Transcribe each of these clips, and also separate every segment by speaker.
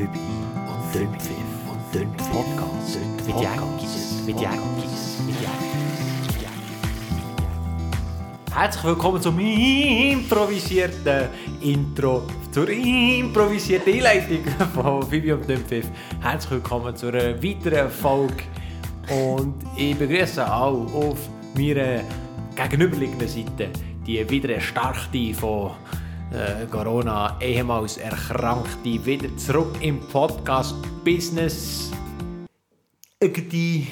Speaker 1: Phoebe und Dünnpfiff und Dünnpfiff Podcast. Mit Jäckis, mit Jäckis, mit Jäckis. Herzlich willkommen zum improvisierten Intro, zur improvisierten Einleitung von Phoebe und Dünnpfiff. Herzlich willkommen zu einer weiteren Folge. Und ich begrüße auch auf meiner gegenüberliegenden Seite die wieder erstarkte von äh, Corona ehemals Erkrankte wieder zurück im Podcast-Business. Irgendwie,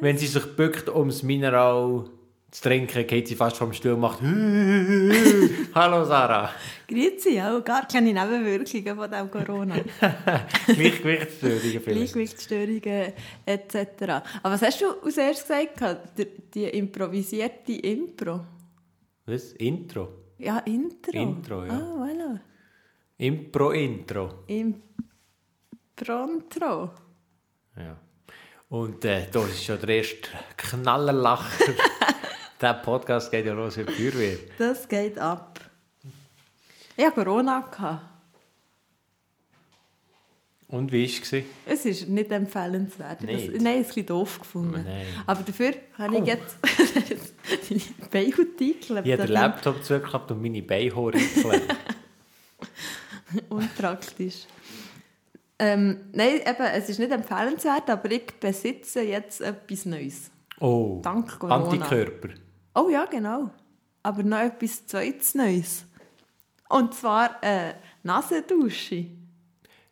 Speaker 1: wenn sie sich bückt, um das Mineral zu trinken, geht sie fast vom Stuhl und macht Hallo Sarah.
Speaker 2: Grüezi, auch gar keine Nebenwirkungen von dem Corona.
Speaker 1: Gleichgewichtsstörungen vielleicht.
Speaker 2: Gleichgewichtsstörungen etc. Aber was hast du als erstes gesagt? Die, die improvisierte Impro?
Speaker 1: Was? Intro?
Speaker 2: Ja, Intro.
Speaker 1: Intro, ja.
Speaker 2: Ah, voilà.
Speaker 1: Impro-Intro.
Speaker 2: Improntro.
Speaker 1: Ja. Und äh, da ist schon der erste Knallerlacher. der Podcast geht ja los die Feuerwehr.
Speaker 2: Das geht ab. Ich hatte Corona. Gehabt.
Speaker 1: Und wie war es?
Speaker 2: Es ist nicht empfehlenswert.
Speaker 1: Nicht?
Speaker 2: Das, nein, es ist ein doof gefunden.
Speaker 1: Nein.
Speaker 2: Aber dafür habe ich
Speaker 1: Oh.
Speaker 2: jetzt deine Beihaut
Speaker 1: Ich habe den
Speaker 2: eingeklebt.
Speaker 1: Laptop zugeklappt und meine Beinhaare geklebt.
Speaker 2: Unpraktisch. Ähm, nein, eben, es ist nicht empfehlenswert, aber ich besitze jetzt etwas Neues.
Speaker 1: Oh,
Speaker 2: Dank Corona.
Speaker 1: Antikörper.
Speaker 2: Oh ja, genau. Aber noch etwas zweites Neues. Und zwar äh, Nasendusche.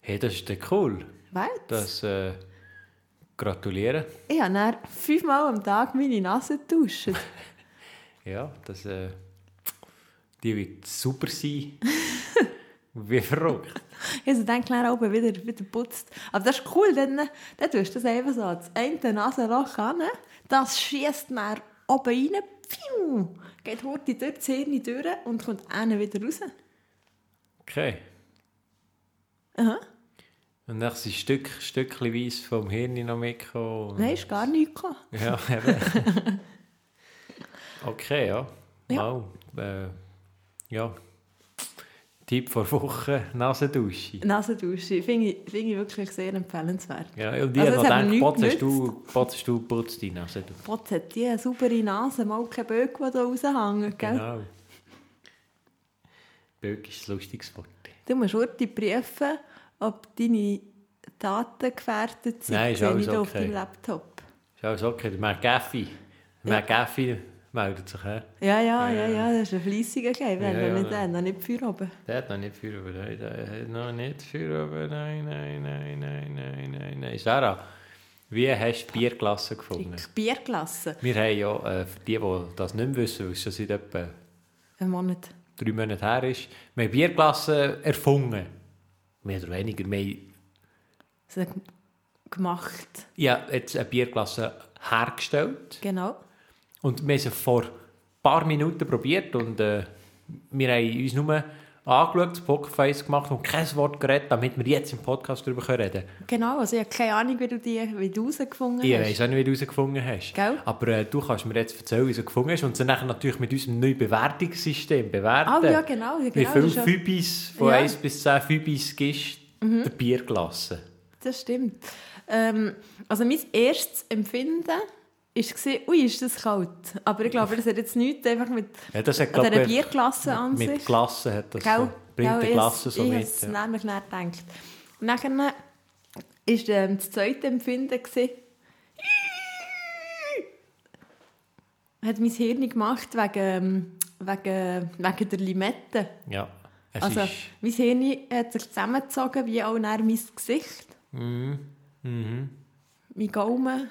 Speaker 1: Hey, das ist cool.
Speaker 2: Du?
Speaker 1: Das äh, gratulieren.
Speaker 2: Ich habe dann fünfmal am Tag meine Nase getuscht.
Speaker 1: Ja, das äh, die wird super sein. wie verrückt.
Speaker 2: Ich habe dann klar oben wieder, wieder putzt. Aber das ist cool, dann, dann tust du das einfach so. Das eine Nasenloch an, das schießt dann oben rein, pfiuh, geht heute durch die Zähne durch und kommt einen wieder raus.
Speaker 1: Okay.
Speaker 2: Aha.
Speaker 1: Und dann sind Stück, stückchenweise vom Hirn noch mitgekommen.
Speaker 2: Nein, ist gar nichts.
Speaker 1: Ja, eben. okay, ja.
Speaker 2: Ja.
Speaker 1: Wow. Äh, ja. Tipp vor Woche, Nasendusche.
Speaker 2: Nasendusche finde ich, finde ich wirklich sehr empfehlenswert.
Speaker 1: Ja, und ich
Speaker 2: Also,
Speaker 1: habe
Speaker 2: es
Speaker 1: noch
Speaker 2: hat mir
Speaker 1: gedacht, potzest du, du, putzt die Nase.
Speaker 2: Hat die eine saubere Nase, mal kein Böck, der da raushängt. Gell?
Speaker 1: Genau. Böck ist ein lustiges Wort.
Speaker 2: Du musst heute prüfen, ob deine Daten gefährdet sind.
Speaker 1: Nein, ist alles
Speaker 2: ich da auf
Speaker 1: okay.
Speaker 2: deinem Laptop.
Speaker 1: Ist alles okay. Der McGaffey meldet sich.
Speaker 2: Ja, ja, ja,
Speaker 1: Ja.
Speaker 2: ja, das ist ein fleissiger Geil.
Speaker 1: Ja,
Speaker 2: wenn
Speaker 1: ja, ja.
Speaker 2: dem noch nicht Feuer oben.
Speaker 1: Der hat noch nicht Feuer oben. Nein, der hat noch nicht Feuer oben. Nein, nein, nein, nein, nein, nein, nein. Sarah, wie hast du die Bierklasse gefunden?
Speaker 2: Ich Bier gelassen.
Speaker 1: Wir haben ja, äh, für die, die das nicht mehr wissen, weil es schon seit etwa
Speaker 2: Monat.
Speaker 1: drei Monaten her ist, wir haben erfunden. Mehr oder weniger. Wir haben
Speaker 2: gemacht.
Speaker 1: ja, jetzt eine Bierklasse hergestellt.
Speaker 2: Genau.
Speaker 1: Und wir haben sie vor ein paar Minuten probiert und äh, wir haben uns nur angeschaut, das Pokerface gemacht und kein Wort geredet, damit wir jetzt im Podcast darüber reden können.
Speaker 2: Genau, also ich habe keine Ahnung, wie du die wie du rausgefunden
Speaker 1: Ich
Speaker 2: hast.
Speaker 1: weiss auch nicht, wie du herausgefunden hast.
Speaker 2: Gell?
Speaker 1: Aber äh, du kannst mir jetzt erzählen, wie du gefunden hast und dann nachher natürlich mit unserem neuen Bewertungssystem bewerten.
Speaker 2: Ah, ja, genau. ja,
Speaker 1: Wie
Speaker 2: genau
Speaker 1: viele
Speaker 2: ist ja-
Speaker 1: Fübis von
Speaker 2: Ja.
Speaker 1: 1 bis 10 Fübis gibst
Speaker 2: Mhm.
Speaker 1: der Bierklasse?
Speaker 2: das stimmt. Ähm, also mein erstes Empfinden war, ui, ist das kalt. Aber ich glaube, das hat jetzt nichts einfach mit
Speaker 1: Ja, das hat, glaub
Speaker 2: dieser
Speaker 1: ich,
Speaker 2: Bierklasse an
Speaker 1: mit
Speaker 2: sich.
Speaker 1: Klasse hat das
Speaker 2: Gell?
Speaker 1: so. Bringt die
Speaker 2: ich
Speaker 1: Klasse so
Speaker 2: ich
Speaker 1: mit.
Speaker 2: has
Speaker 1: Ja.
Speaker 2: nämlich nicht gedacht. Und dann war ähm, das zweite Empfinden, gewesen, hat mein Hirn gemacht wegen, ähm, wegen, wegen der Limette.
Speaker 1: ja. Es
Speaker 2: Also,
Speaker 1: ist...
Speaker 2: mein Hirn hat sich zusammengezogen, wie auch mein Gesicht,
Speaker 1: Mhm. Mhm.
Speaker 2: mein Gaumen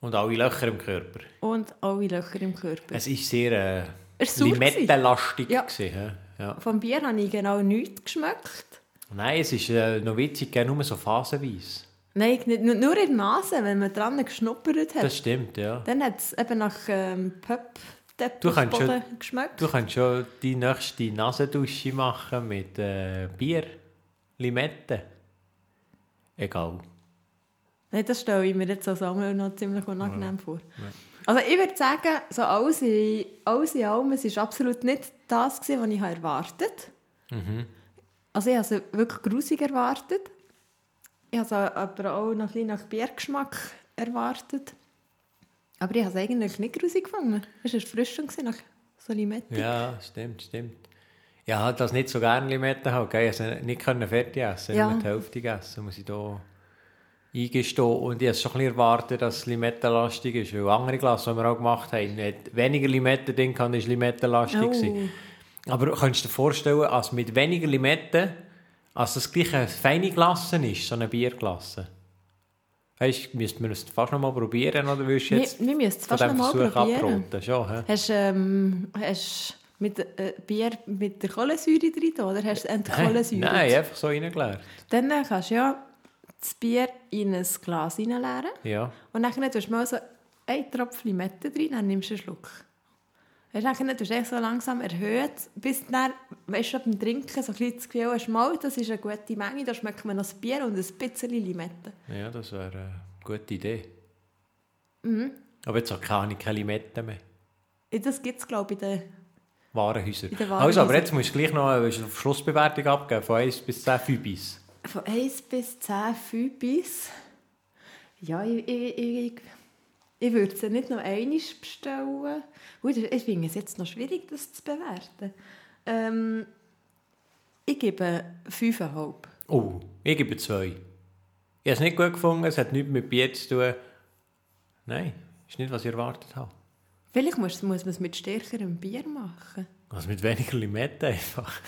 Speaker 1: Und alle Löcher im Körper.
Speaker 2: und alle Löcher im Körper.
Speaker 1: Es ist sehr äh,
Speaker 2: war
Speaker 1: limettenlastig.
Speaker 2: Ja.
Speaker 1: gewesen? Ja.
Speaker 2: Vom Bier habe ich genau nichts geschmeckt.
Speaker 1: Nein, es ist äh, noch witzig, nur so phasenweise.
Speaker 2: Nein, nicht, nur in der Nase, wenn man dran geschnuppert hat.
Speaker 1: Das stimmt, ja.
Speaker 2: Dann hat es eben nach ähm,
Speaker 1: Du kannst
Speaker 2: Pöpp-Teppichboden geschmeckt.
Speaker 1: Du kannst schon die nächste Nasendusche machen mit äh, Bier, Limette. Egal.
Speaker 2: Nein, das stelle ich mir jetzt als Samuel noch ziemlich unangenehm vor. Also ich würde sagen, so alles in, alles in allem, es war absolut nicht das, gewesen, was ich erwartet habe. Also ich habe sie wirklich grusig erwartet. Ich habe sie aber auch noch ein bisschen nach Biergeschmack erwartet. Aber ich habe es eigentlich nicht grusig gefunden. Es war frisch nach so Limette.
Speaker 1: Ja, stimmt, stimmt. Ich habe das nicht so gerne Limette haben. Ich konnte es nicht fertig essen,
Speaker 2: Ja.
Speaker 1: nur die Hälfte gegessen, muss ich da eingestehen. Und ich habe schon ein bisschen erwartet, dass es Limettenlastig ist, weil andere Glas, die wir auch gemacht haben, hat weniger Limette drin, kann ist Limettenlastig
Speaker 2: Oh.
Speaker 1: Aber kannst du dir vorstellen, als mit weniger Limetten, als das gleiche eine feine Glasse ist, so eine Bierglasse? Weißt du, müsste man es fast noch mal probieren, oder willst du
Speaker 2: Wir,
Speaker 1: jetzt
Speaker 2: wir müssen es fast noch mal
Speaker 1: Versuch
Speaker 2: probieren.
Speaker 1: Schon?
Speaker 2: Hast du ähm, hast mit, äh, Bier mit der Kohlensäure drin oder hast du entkohlensäure?
Speaker 1: Nein, einfach so reingeleert.
Speaker 2: Dann äh, kannst du ja das Bier in ein Glas reinleeren
Speaker 1: Ja.
Speaker 2: und dann tust du mal so einen Tropfen Limette drin, dann nimmst du einen Schluck. Weißt, du, dann tust du echt so langsam erhöht, bis du dann, weißt du, beim Trinken so ein bisschen das Gefühl hast, mal, das ist eine gute Menge, da schmeckt man noch das Bier und ein bisschen Limette.
Speaker 1: Ja, das wäre eine gute Idee.
Speaker 2: Mhm.
Speaker 1: Aber jetzt habe keine keine Limetten mehr.
Speaker 2: Das gibt es, glaube ich, in der
Speaker 1: Warenhäuser.
Speaker 2: In den
Speaker 1: Also, aber
Speaker 2: Warenhäusern.
Speaker 1: jetzt musst du gleich noch eine Schlussbewertung abgeben, von 1 bis 10 Fübis.
Speaker 2: Von 1 bis 10 Fübis. Ja, ich, ich, ich, ich würde sie nicht noch einmal bestellen. Gut, ich finde es jetzt noch schwierig, das zu bewerten. Ähm, ich gebe 5,5.
Speaker 1: Oh, ich gebe 2. Ich habe es nicht gut gefunden, es hat nichts mit Bier zu tun. Nein, ist nicht, was ich erwartet habe.
Speaker 2: Vielleicht muss, muss man es mit stärkerem Bier machen.
Speaker 1: Also mit weniger Limetten einfach.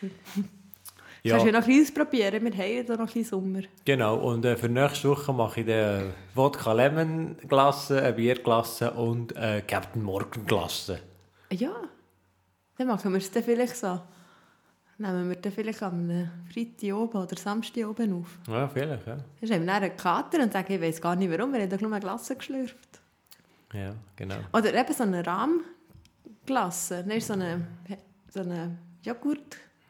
Speaker 2: Kannst du ja noch ein bisschen probieren, wir haben ja noch ein bisschen Sommer.
Speaker 1: Genau, und äh, für nächste Woche mache ich den Wodka Lemon Glasse, eine Bierglasse und eine Captain Morgan Glasse.
Speaker 2: Ja, dann machen wir es dann vielleicht so. Nehmen wir dann vielleicht am Freitag oben oder Samstag oben auf.
Speaker 1: Ja, vielleicht, ja.
Speaker 2: Dann haben wir dann einen Kater und sagen, ich weiß gar nicht warum, wir haben doch nur eine Glasse geschlürft.
Speaker 1: Ja, genau.
Speaker 2: Oder eben so eine Rahmglasse. Nein, so eine, so eine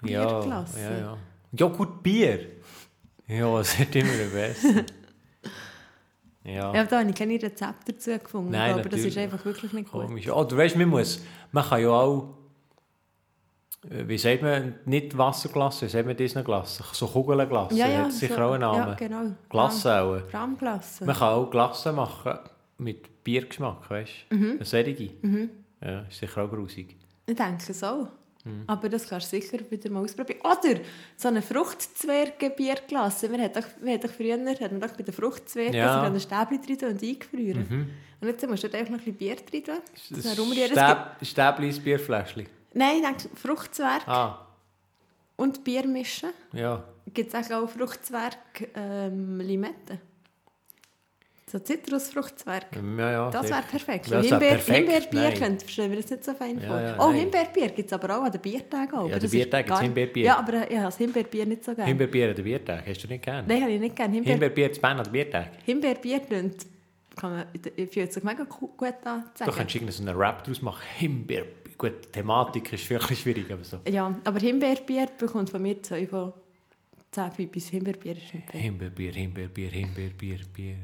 Speaker 1: Ja, ja, ja. Joghurt-Bier. Ja, das wird immer besser. ja,
Speaker 2: Ja, da habe ich keine Rezepte dazu gefunden,
Speaker 1: Nein,
Speaker 2: aber das
Speaker 1: natürlich.
Speaker 2: ist einfach wirklich nicht gut.
Speaker 1: komisch. Weißt du, man muss, man kann ja auch, äh, wie sagt man, nicht Wasserglasse, wie sagt man das Glasse? So Kugellenglasse,
Speaker 2: Ja, ja,
Speaker 1: hat sicher
Speaker 2: so-
Speaker 1: auch einen Namen.
Speaker 2: Ja, genau.
Speaker 1: Glasse auch.
Speaker 2: Rahmglasse.
Speaker 1: Man kann auch Glasse machen mit Biergeschmack, weißt du?
Speaker 2: Mhm.
Speaker 1: Eine solche. Ja, ist sicher auch grusig.
Speaker 2: Ich denke so.
Speaker 1: Mhm.
Speaker 2: Aber das kannst du sicher wieder mal ausprobieren. Oder so eine Fruchtzwerge-Bierglasse. Wir hatten doch, wir hatten früher hat man doch bei den Fruchtzwergen
Speaker 1: Ja. Mhm.
Speaker 2: ja. ein Stäbchen drin und eingefrieren. Und jetzt musst du einfach noch ein bisschen Bier drin tun.
Speaker 1: Das Stäb, Stäblis Bierfläschchen.
Speaker 2: Nein, ich denke Fruchtzwerg
Speaker 1: Ah,
Speaker 2: und Bier mischen.
Speaker 1: ja.
Speaker 2: Gibt es auch Fruchtzwerg ähm, Limette? So Zitrusfruchtzwerg.
Speaker 1: ja, ja
Speaker 2: Das wäre perfekt.
Speaker 1: Ja, das
Speaker 2: Himbeer,
Speaker 1: perfekt.
Speaker 2: Himbeerbier könnte, stellen wir das nicht so fein
Speaker 1: Ja,
Speaker 2: vor.
Speaker 1: ja,
Speaker 2: oh,
Speaker 1: nein.
Speaker 2: Himbeerbier gibt es aber auch an den Biertagen. auch,
Speaker 1: Ja, an den Biertagen Himbeerbier.
Speaker 2: Ja, aber habe das Himbeerbier nicht so gerne.
Speaker 1: Himbeerbier an den Biertag, hast du nicht gern?
Speaker 2: Nein, habe ich nicht gerne. Himbeer,
Speaker 1: Himbeerbier zu Bern an den Biertag.
Speaker 2: Himbeerbier tönt, kann man, fühlt sich mega gut an zu
Speaker 1: Du kannst irgendwie so einen Rap daraus machen. Himbeer. Gut, die Thematik ist wirklich schwierig, aber so.
Speaker 2: Ja, aber Himbeerbier bekommt von mir zwei von 10 bis Himbeerbier fair.
Speaker 1: Himbeerbier, Himbeerbier, Himbeerbier, Bier.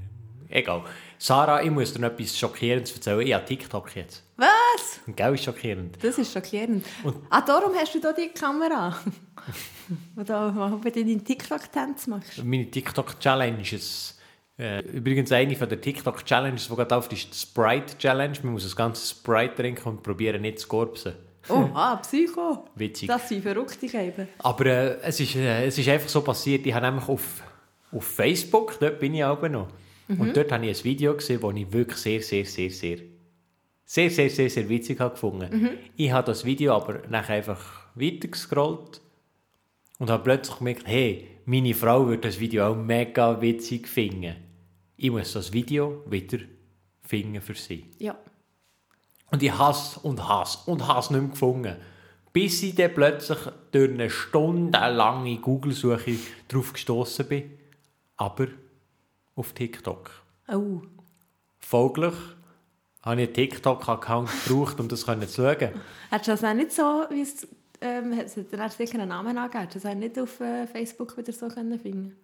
Speaker 1: Egal. Sarah, ich muss dir noch etwas Schockierendes erzählen. Ich habe TikTok jetzt.
Speaker 2: Was?
Speaker 1: Und gell ist schockierend.
Speaker 2: Das ist schockierend.
Speaker 1: Und-
Speaker 2: ah, darum hast du da die Kamera. Wo du deinen TikTok-Tanz machst.
Speaker 1: Meine TikTok-Challenge ist äh, übrigens eine von der TikTok-Challenges, die gerade auf ist die Sprite-Challenge. Man muss das ganze Sprite trinken und probieren nicht zu korpsen.
Speaker 2: Oh, ah, Psycho.
Speaker 1: Witzig.
Speaker 2: Das sind Verrückte eben.
Speaker 1: Aber äh, es, ist, äh, es ist einfach so passiert, ich habe nämlich auf, auf Facebook, dort bin ich auch noch, und dort habe ich ein Video gesehen, das ich wirklich sehr, sehr, sehr, sehr, sehr, sehr, sehr, sehr witzig habe gefunden. Ich habe das Video aber nachher einfach weitergescrollt und habe plötzlich gemerkt, hey, meine Frau wird das Video auch mega witzig finden. Ich muss das Video wieder finden für sie.
Speaker 2: Ja.
Speaker 1: Und ich hasse und hasse und hasse nicht mehr gefunden. Bis ich dann plötzlich durch eine stundenlange Google-Suche drauf gestoßen bin. Aber auf TikTok.
Speaker 2: Oh.
Speaker 1: Folglich habe ich einen TikTok-Account gebraucht, um das zu schauen.
Speaker 2: Hättest du das auch nicht so, wie es, ähm, hat dann sicher einen Namen angegeben, hättest du das nicht auf äh, Facebook wieder so können finden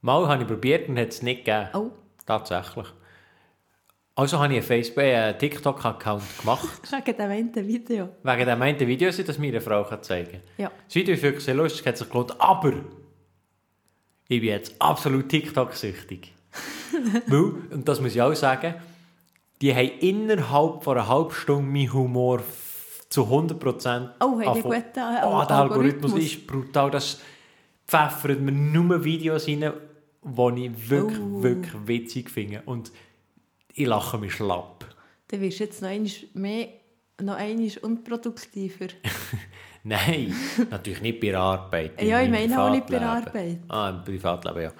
Speaker 1: Mal habe ich probiert und hat es nicht gegeben.
Speaker 2: Oh.
Speaker 1: Tatsächlich. Also habe ich einen Facebook, äh, einen TikTok-Account gemacht,
Speaker 2: Wegen dem einen Video.
Speaker 1: wegen dem einen Video, das ich das meiner Frau zeigen kann.
Speaker 2: Ja.
Speaker 1: Video ist wirklich sehr lustig, hat sich gelohnt, aber ich bin jetzt absolut TikTok-süchtig. Weil, und das muss ich auch sagen, die haben innerhalb von einer halben Stunde meinen Humor zu 100%
Speaker 2: Oh,
Speaker 1: angefangen-
Speaker 2: guten, äh,
Speaker 1: Oh, der
Speaker 2: Algorithmus?
Speaker 1: Ist brutal. Das pfeffert mir nur Videos rein, die ich wirklich,
Speaker 2: Oh.
Speaker 1: wirklich witzig finde. Und ich lache mich schlapp.
Speaker 2: Dann wirst du jetzt noch einmal mehr, noch einmal unproduktiver.
Speaker 1: Nein, natürlich nicht bei der Arbeit.
Speaker 2: Ja, ich meine auch nicht bei der
Speaker 1: Privatleben. Ah, im Privatleben, ja.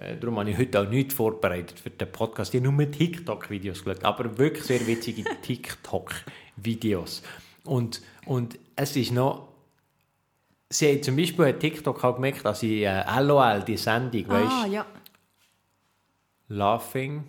Speaker 1: Äh, Darum habe ich heute auch nichts vorbereitet für den Podcast. Ich habe nur TikTok-Videos geschaut, aber wirklich sehr witzige TikTok-Videos. Und, und es ist noch... Sie haben zum Beispiel bei TikTok auch gemerkt, dass ich äh, LOL, die Sendung, weißt
Speaker 2: Ah, ja.
Speaker 1: Laughing.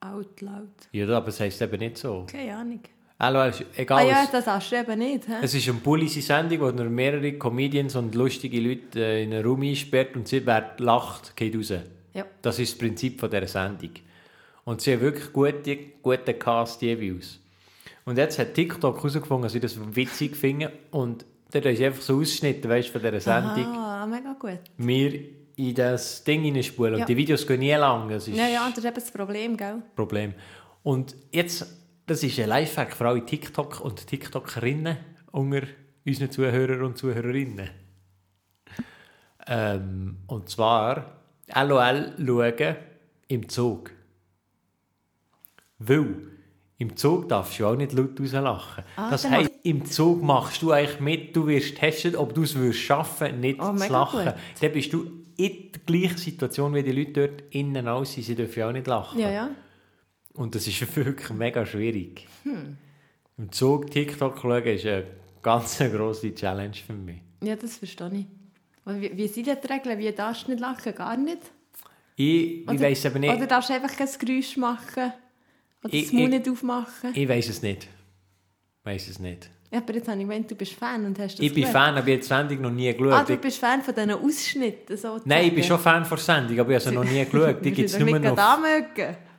Speaker 2: Out loud.
Speaker 1: Ja, aber es heisst eben nicht so.
Speaker 2: Keine Ahnung.
Speaker 1: LOL ist
Speaker 2: Ah
Speaker 1: egal.
Speaker 2: ja, das hast du eben nicht. He?
Speaker 1: Es ist eine bullige Sendung, wo er mehrere Comedians und lustige Leute äh, in einen Raum einsperrt und sie, wer lacht, geht raus.
Speaker 2: Ja.
Speaker 1: Das ist das Prinzip von dieser Sendung. Und sie haben wirklich gute, gute Cast jeweils. Und jetzt hat TikTok herausgefunden, dass sie das witzig finden und dann ist einfach so ausgeschnitten, weißt, von dieser Sendung.
Speaker 2: Ah, mega gut.
Speaker 1: Wir in das Ding hineinspulen.
Speaker 2: Ja.
Speaker 1: Und die Videos gehen nie lang, das ist
Speaker 2: Ja, ja, das ist eben das Problem, gell?
Speaker 1: Problem. Und jetzt, das ist ein Lifehack für alle TikTok und TikTokerinnen unter unseren Zuhörern und Zuhörerinnen. Ähm, und zwar LOL schauen im Zug. Weil im Zug darfst du auch nicht laut rauslachen.
Speaker 2: Ah,
Speaker 1: das heisst, im Zug machst du eigentlich mit, du wirst testen, ob du es würdest schaffen, nicht
Speaker 2: Oh,
Speaker 1: zu lachen.
Speaker 2: gut.
Speaker 1: Dann bist du in der gleichen Situation wie die Leute dort innen aus sie dürfen ja auch nicht lachen.
Speaker 2: Ja, ja.
Speaker 1: Und das ist wirklich mega schwierig.
Speaker 2: Hm.
Speaker 1: Im Zug TikTok schauen ist eine ganz grosse Challenge für mich.
Speaker 2: Ja, das verstehe ich. Aber Wie, wie sind die Regeln? Wie darfst du nicht lachen? Gar nicht?
Speaker 1: Ich, ich weiß aber nicht.
Speaker 2: Oder darfst du einfach kein Geräusch machen? Oder
Speaker 1: Ich-
Speaker 2: das Mund
Speaker 1: ich-
Speaker 2: nicht aufmachen?
Speaker 1: Ich weiß es nicht. Ich weiß es nicht.
Speaker 2: Ja, aber jetzt habe ich gemeint, du bist Fan und hast das
Speaker 1: Ich bin
Speaker 2: geschaut.
Speaker 1: Fan, aber ich habe die Sendung noch nie geschaut.
Speaker 2: Ah, du bist Fan von diesen Ausschnitten, sozusagen.
Speaker 1: Nein, ich bin schon Fan von der Sendung, aber ich habe sie noch nie geschaut. Die gibt es nur noch auf.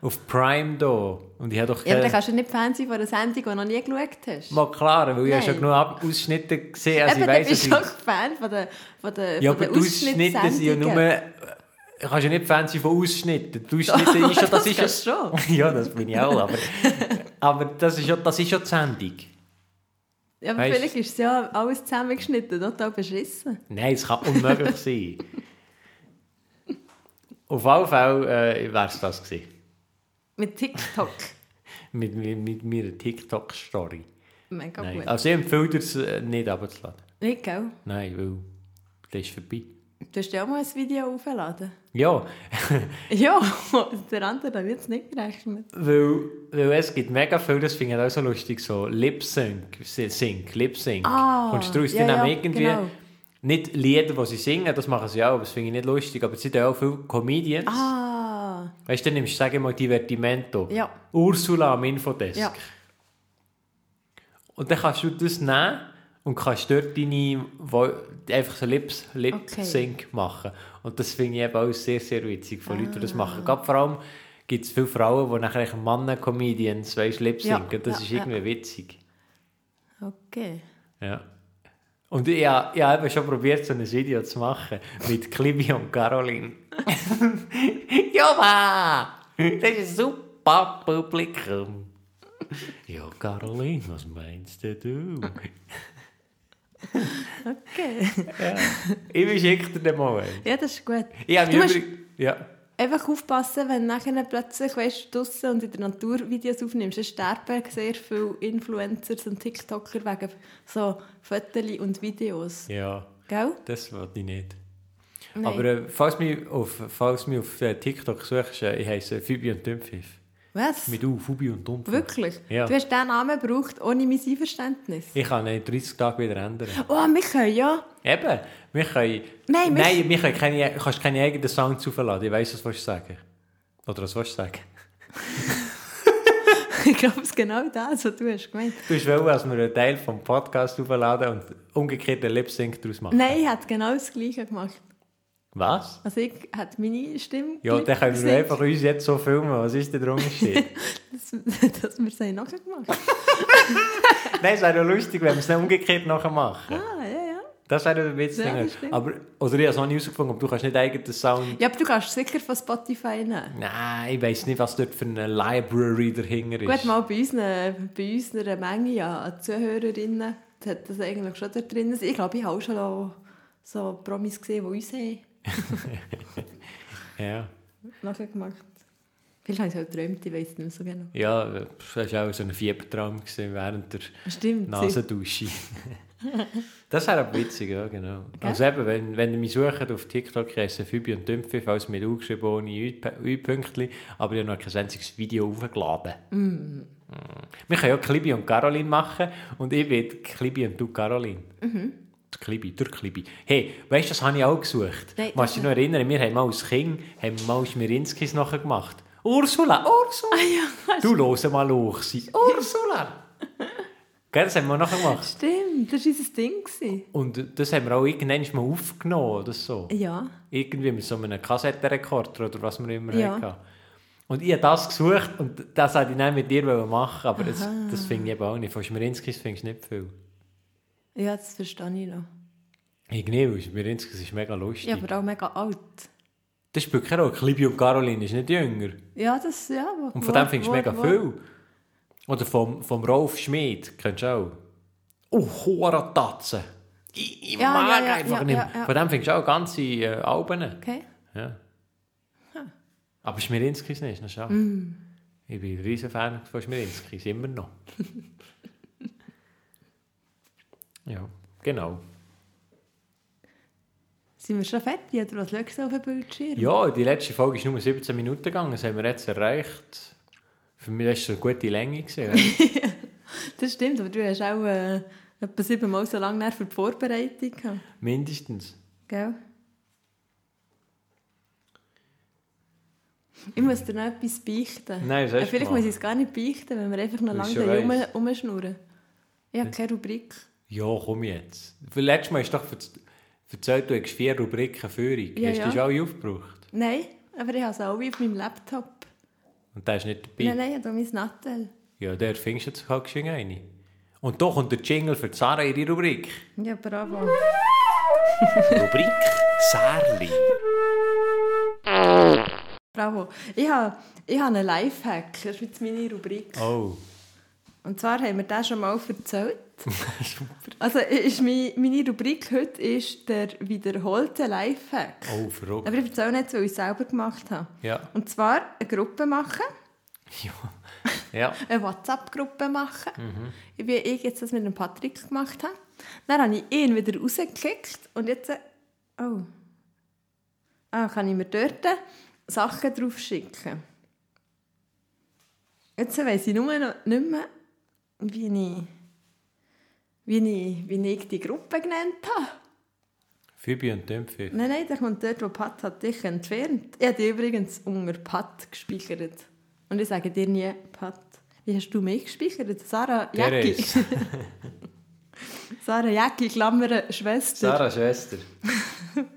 Speaker 1: Auf Prime da. Und ich habe doch
Speaker 2: Ja, aber dann kannst du nicht Fan sein von einer Sendung, die du noch nie geschaut hast.
Speaker 1: Mal klar, weil ich habe schon genug Ausschnitte gesehen, also
Speaker 2: Eben,
Speaker 1: ich weiss,
Speaker 2: bist du doch Fan von der, von der,
Speaker 1: Ja,
Speaker 2: von
Speaker 1: aber die Ausschnitte sind ja nur... Du kannst ja nicht Fan sein von Ausschnitten. Die Ausschnitte ist ja... Das
Speaker 2: Das
Speaker 1: ist
Speaker 2: du schon.
Speaker 1: ja, das bin ich auch, aber... aber das ist ja, das ist ja die Sendung.
Speaker 2: Ja, aber vielleicht ist es ja alles zusammengeschnitten, total beschissen.
Speaker 1: Nein, es kann unmöglich sein. Auf jeden Fall äh, wäre es das gewesen.
Speaker 2: Mit TikTok.
Speaker 1: Mit, mit, mit meiner TikTok-Story.
Speaker 2: Mega
Speaker 1: Nein.
Speaker 2: gut.
Speaker 1: Also ich empfehle dir es äh, nicht abzuladen.
Speaker 2: Nicht, gell?
Speaker 1: Nein, weil das ist vorbei.
Speaker 2: Du hast ja auch mal ein Video aufgeladen.
Speaker 1: Ja,
Speaker 2: Ja, der andere hat jetzt nicht gerechnet.
Speaker 1: weil, weil es gibt mega viel, das finde ich auch so lustig, so Lip-Sync, Sync, Lip-Sync.
Speaker 2: Ah,
Speaker 1: Kommst du raus, die
Speaker 2: ja, ja,
Speaker 1: irgendwie...
Speaker 2: genau.
Speaker 1: Nicht Lieder, die sie singen, das machen sie auch, aber das finde ich nicht lustig. Aber es sind auch viele Comedians.
Speaker 2: Ah,
Speaker 1: Weißt du, dann nimmst du, sag ich mal, Divertimento.
Speaker 2: Ja.
Speaker 1: Ursula am Infodesk.
Speaker 2: Ja.
Speaker 1: Und dann kannst du das nehmen und kannst dort deine, einfach so Lips, Lip
Speaker 2: Okay.
Speaker 1: Sync machen. Und das finde ich eben auch sehr, sehr witzig von Leuten, die
Speaker 2: Ah.
Speaker 1: das machen. Gerade vor allem gibt es viele Frauen, die nachher Mannen-Comedians, weißt Lip
Speaker 2: Ja,
Speaker 1: synken. Das
Speaker 2: ja,
Speaker 1: ist
Speaker 2: ja.
Speaker 1: irgendwie witzig.
Speaker 2: okay.
Speaker 1: Ja. Und ich, ich habe schon probiert, so ein Video zu machen mit Clibi und Caroline. Joma! Das ist ein super Publikum. Ja, Caroline, was meinst du?
Speaker 2: Okay.
Speaker 1: Ich beschicke dir den mal.
Speaker 2: Ja, das ist gut.
Speaker 1: Ich habe
Speaker 2: Du
Speaker 1: übrigens... Ja.
Speaker 2: Einfach aufpassen, wenn du nachher plötzlich weißt, draussen und in der Natur Videos aufnimmst. Es sterben sehr viele Influencers und TikToker wegen so Fotos und Videos.
Speaker 1: ja,
Speaker 2: Gell?
Speaker 1: das wollte ich nicht.
Speaker 2: Nein.
Speaker 1: Aber äh, falls du mich auf, falls mich auf äh, TikTok suchst, äh, ich heiße Phoebe und Dümpfiff.
Speaker 2: Was?
Speaker 1: Mit U, Phoebe und Dumpfiff.
Speaker 2: Wirklich?
Speaker 1: Ja.
Speaker 2: Du hast diesen Namen gebraucht, ohne mein Einverständnis?
Speaker 1: Ich kann ihn in 30 Tagen wieder ändern.
Speaker 2: Oh, wir können ja.
Speaker 1: Eben, wir können...
Speaker 2: Nein, wir-
Speaker 1: Nein, wir können keine, du kannst keine eigenen Sounds aufladen. Ich weiss, was du sagen. Oder was willst du sagen?
Speaker 2: ich glaube, es ist genau das, was du hast gemeint.
Speaker 1: Du hast wollen, dass wir einen Teil vom Podcast aufladen und umgekehrt einen Lip-Sync daraus machen.
Speaker 2: Nein, ich habe genau das Gleiche gemacht.
Speaker 1: Was?
Speaker 2: Also ich hätte meine Stimme
Speaker 1: Ja, dann können wir einfach uns jetzt so filmen. Was ist denn der Unterschied?
Speaker 2: dass, dass wir es haben nachher gemacht
Speaker 1: Nein, es wäre ja lustig, wenn wir es nicht umgekehrt nachher machen.
Speaker 2: Ah, ja, ja.
Speaker 1: Das wäre ein Witz.
Speaker 2: Ja,
Speaker 1: aber, oder ich habe es noch nie herausgefunden, aber du kannst nicht eigenen Sound...
Speaker 2: Ja, aber du kannst sicher von Spotify nehmen.
Speaker 1: Nein, ich weiss nicht, was dort für eine Library dahinter ist.
Speaker 2: Gut, mal bei, unseren, bei unserer Menge an Zuhörerinnen hat das eigentlich schon da drin. Ich glaube, ich habe auch schon so- so Promis gesehen, die uns haben
Speaker 1: Ja,
Speaker 2: nachher gemacht. Vielleicht habe ich es auch geträumt, ich weiß es nicht mehr so genau.
Speaker 1: ja das war auch so ein Fiebertraum während der
Speaker 2: Stimmt.
Speaker 1: Nasendusche. das wäre aber witzig, ja, genau. Also eben, wenn, wenn ihr mich sucht auf TikTok, heisse Fübi und Dümpfi, falls mit U geschrieben ohne Ü-Pünktchen, aber ich habe noch kein einziges Video hochgeladen. Mm. Wir können ja Klibi und Caroline machen und ich bin Klibi und du Caroline.
Speaker 2: Mhm.
Speaker 1: Klibi, der Klibi. Hey, weißt du, das habe ich auch gesucht.
Speaker 2: Nein,
Speaker 1: Machst du dich noch erinnern, wir haben mal als Kind haben wir mal Schmirinskis nachher gemacht. Ursula, Ursula!
Speaker 2: Ah,
Speaker 1: Du hörst mal Luchsi. Ursula! Gell, das haben wir nachher gemacht.
Speaker 2: Stimmt, das war unser Ding. gewesen.
Speaker 1: Und das haben wir auch irgendwann mal aufgenommen oder so.
Speaker 2: Ja.
Speaker 1: Irgendwie mit so einem Kassettenrekorder oder was wir immer
Speaker 2: Ja.
Speaker 1: hatten. Und ich habe das gesucht und das wollte ich dann mit dir machen, aber das, das finde ich eben auch nicht. Von Schmirinskis findest du nicht viel.
Speaker 2: Ja, das verstehe ich noch.
Speaker 1: Ich nicht, weil Schmirinskis ist mega lustig.
Speaker 2: Ja, aber auch mega alt.
Speaker 1: Das spielt keine Rolle. Klibi und Caroline ist nicht jünger.
Speaker 2: Ja, das, ja. wo-
Speaker 1: Und von dem findest du mega
Speaker 2: wo-
Speaker 1: viel. Oder vom, vom Rolf Schmid, kennst du auch. Oh, Horatatze. Ich, ich
Speaker 2: Ja,
Speaker 1: mag
Speaker 2: ja,
Speaker 1: einfach
Speaker 2: ja,
Speaker 1: nicht.
Speaker 2: ja.
Speaker 1: Von dem findest du auch ganze äh, Alben.
Speaker 2: Okay.
Speaker 1: Ja. Aber Schmirinskis nicht, das ist schade.
Speaker 2: Mm.
Speaker 1: Ich bin ein riesen Fan von Schmirinskis, immer noch. ja, genau.
Speaker 2: Sind wir schon fertig oder was schaust du auf dem Bildschirm?
Speaker 1: Ja, die letzte Folge ist nur 17 Minuten gegangen, das haben wir jetzt erreicht. Für mich war es eine gute Länge. Gewesen.
Speaker 2: Das stimmt, aber du hast auch äh, etwa siebenmal so lange für die Vorbereitung gehabt.
Speaker 1: Mindestens.
Speaker 2: Gell? Ich muss dir noch etwas beichten.
Speaker 1: Nein, das du
Speaker 2: Vielleicht
Speaker 1: gemacht.
Speaker 2: muss ich es gar nicht beichten, wenn wir einfach noch lange
Speaker 1: ich schon
Speaker 2: da rum,
Speaker 1: weiss.
Speaker 2: rumschnurren. Ich habe keine Rubrik.
Speaker 1: Ja, komm jetzt. Letztes Mal hast du doch erzählt, du hättest vier Rubriken Führung.
Speaker 2: Ja,
Speaker 1: hast du
Speaker 2: ja.
Speaker 1: die schon alle aufgebraucht?
Speaker 2: Nein, aber ich habe es auch wie auf meinem Laptop.
Speaker 1: Und der ist nicht dabei?
Speaker 2: Nein, nein, ich habe hier mein Nattel.
Speaker 1: Ja, der findest du jetzt halt geschwind eine. Und da kommt der Jingle für Sarah ihre Rubrik.
Speaker 2: Ja, bravo.
Speaker 1: Rubrik Sarli.
Speaker 2: Bravo. Ich habe, ich habe einen Lifehack. Das ist jetzt meine Rubrik.
Speaker 1: Oh.
Speaker 2: Und zwar haben wir das schon mal erzählt. Also ist meine, meine Rubrik heute ist der wiederholte Lifehack.
Speaker 1: Oh, verrückt.
Speaker 2: Aber ich erzähle nicht, weil ich es selber gemacht habe.
Speaker 1: Ja.
Speaker 2: Und zwar eine Gruppe machen,
Speaker 1: Ja. Ja.
Speaker 2: eine WhatsApp-Gruppe machen,
Speaker 1: Mhm.
Speaker 2: wie ich jetzt das mit dem Patrick gemacht habe. Dann habe ich ihn wieder rausgeklickt und jetzt... äh, Oh. Ah, kann ich mir dort Sachen drauf schicken. Jetzt weiss ich nur noch nicht mehr, wie ich, wie ich, wie ich die Gruppe genannt habe.
Speaker 1: Phoebe und Dümpfi.
Speaker 2: Nein, nein, der kommt dort, wo Pat hat dich entfernt. Ich habe dich übrigens unter Pat gespeichert. Und ich sage dir nie Pat. Wie hast du mich gespeichert? Sarah.
Speaker 1: Therese.
Speaker 2: Sarah Jäcki, Klammer, Schwester.
Speaker 1: Sarah Schwester.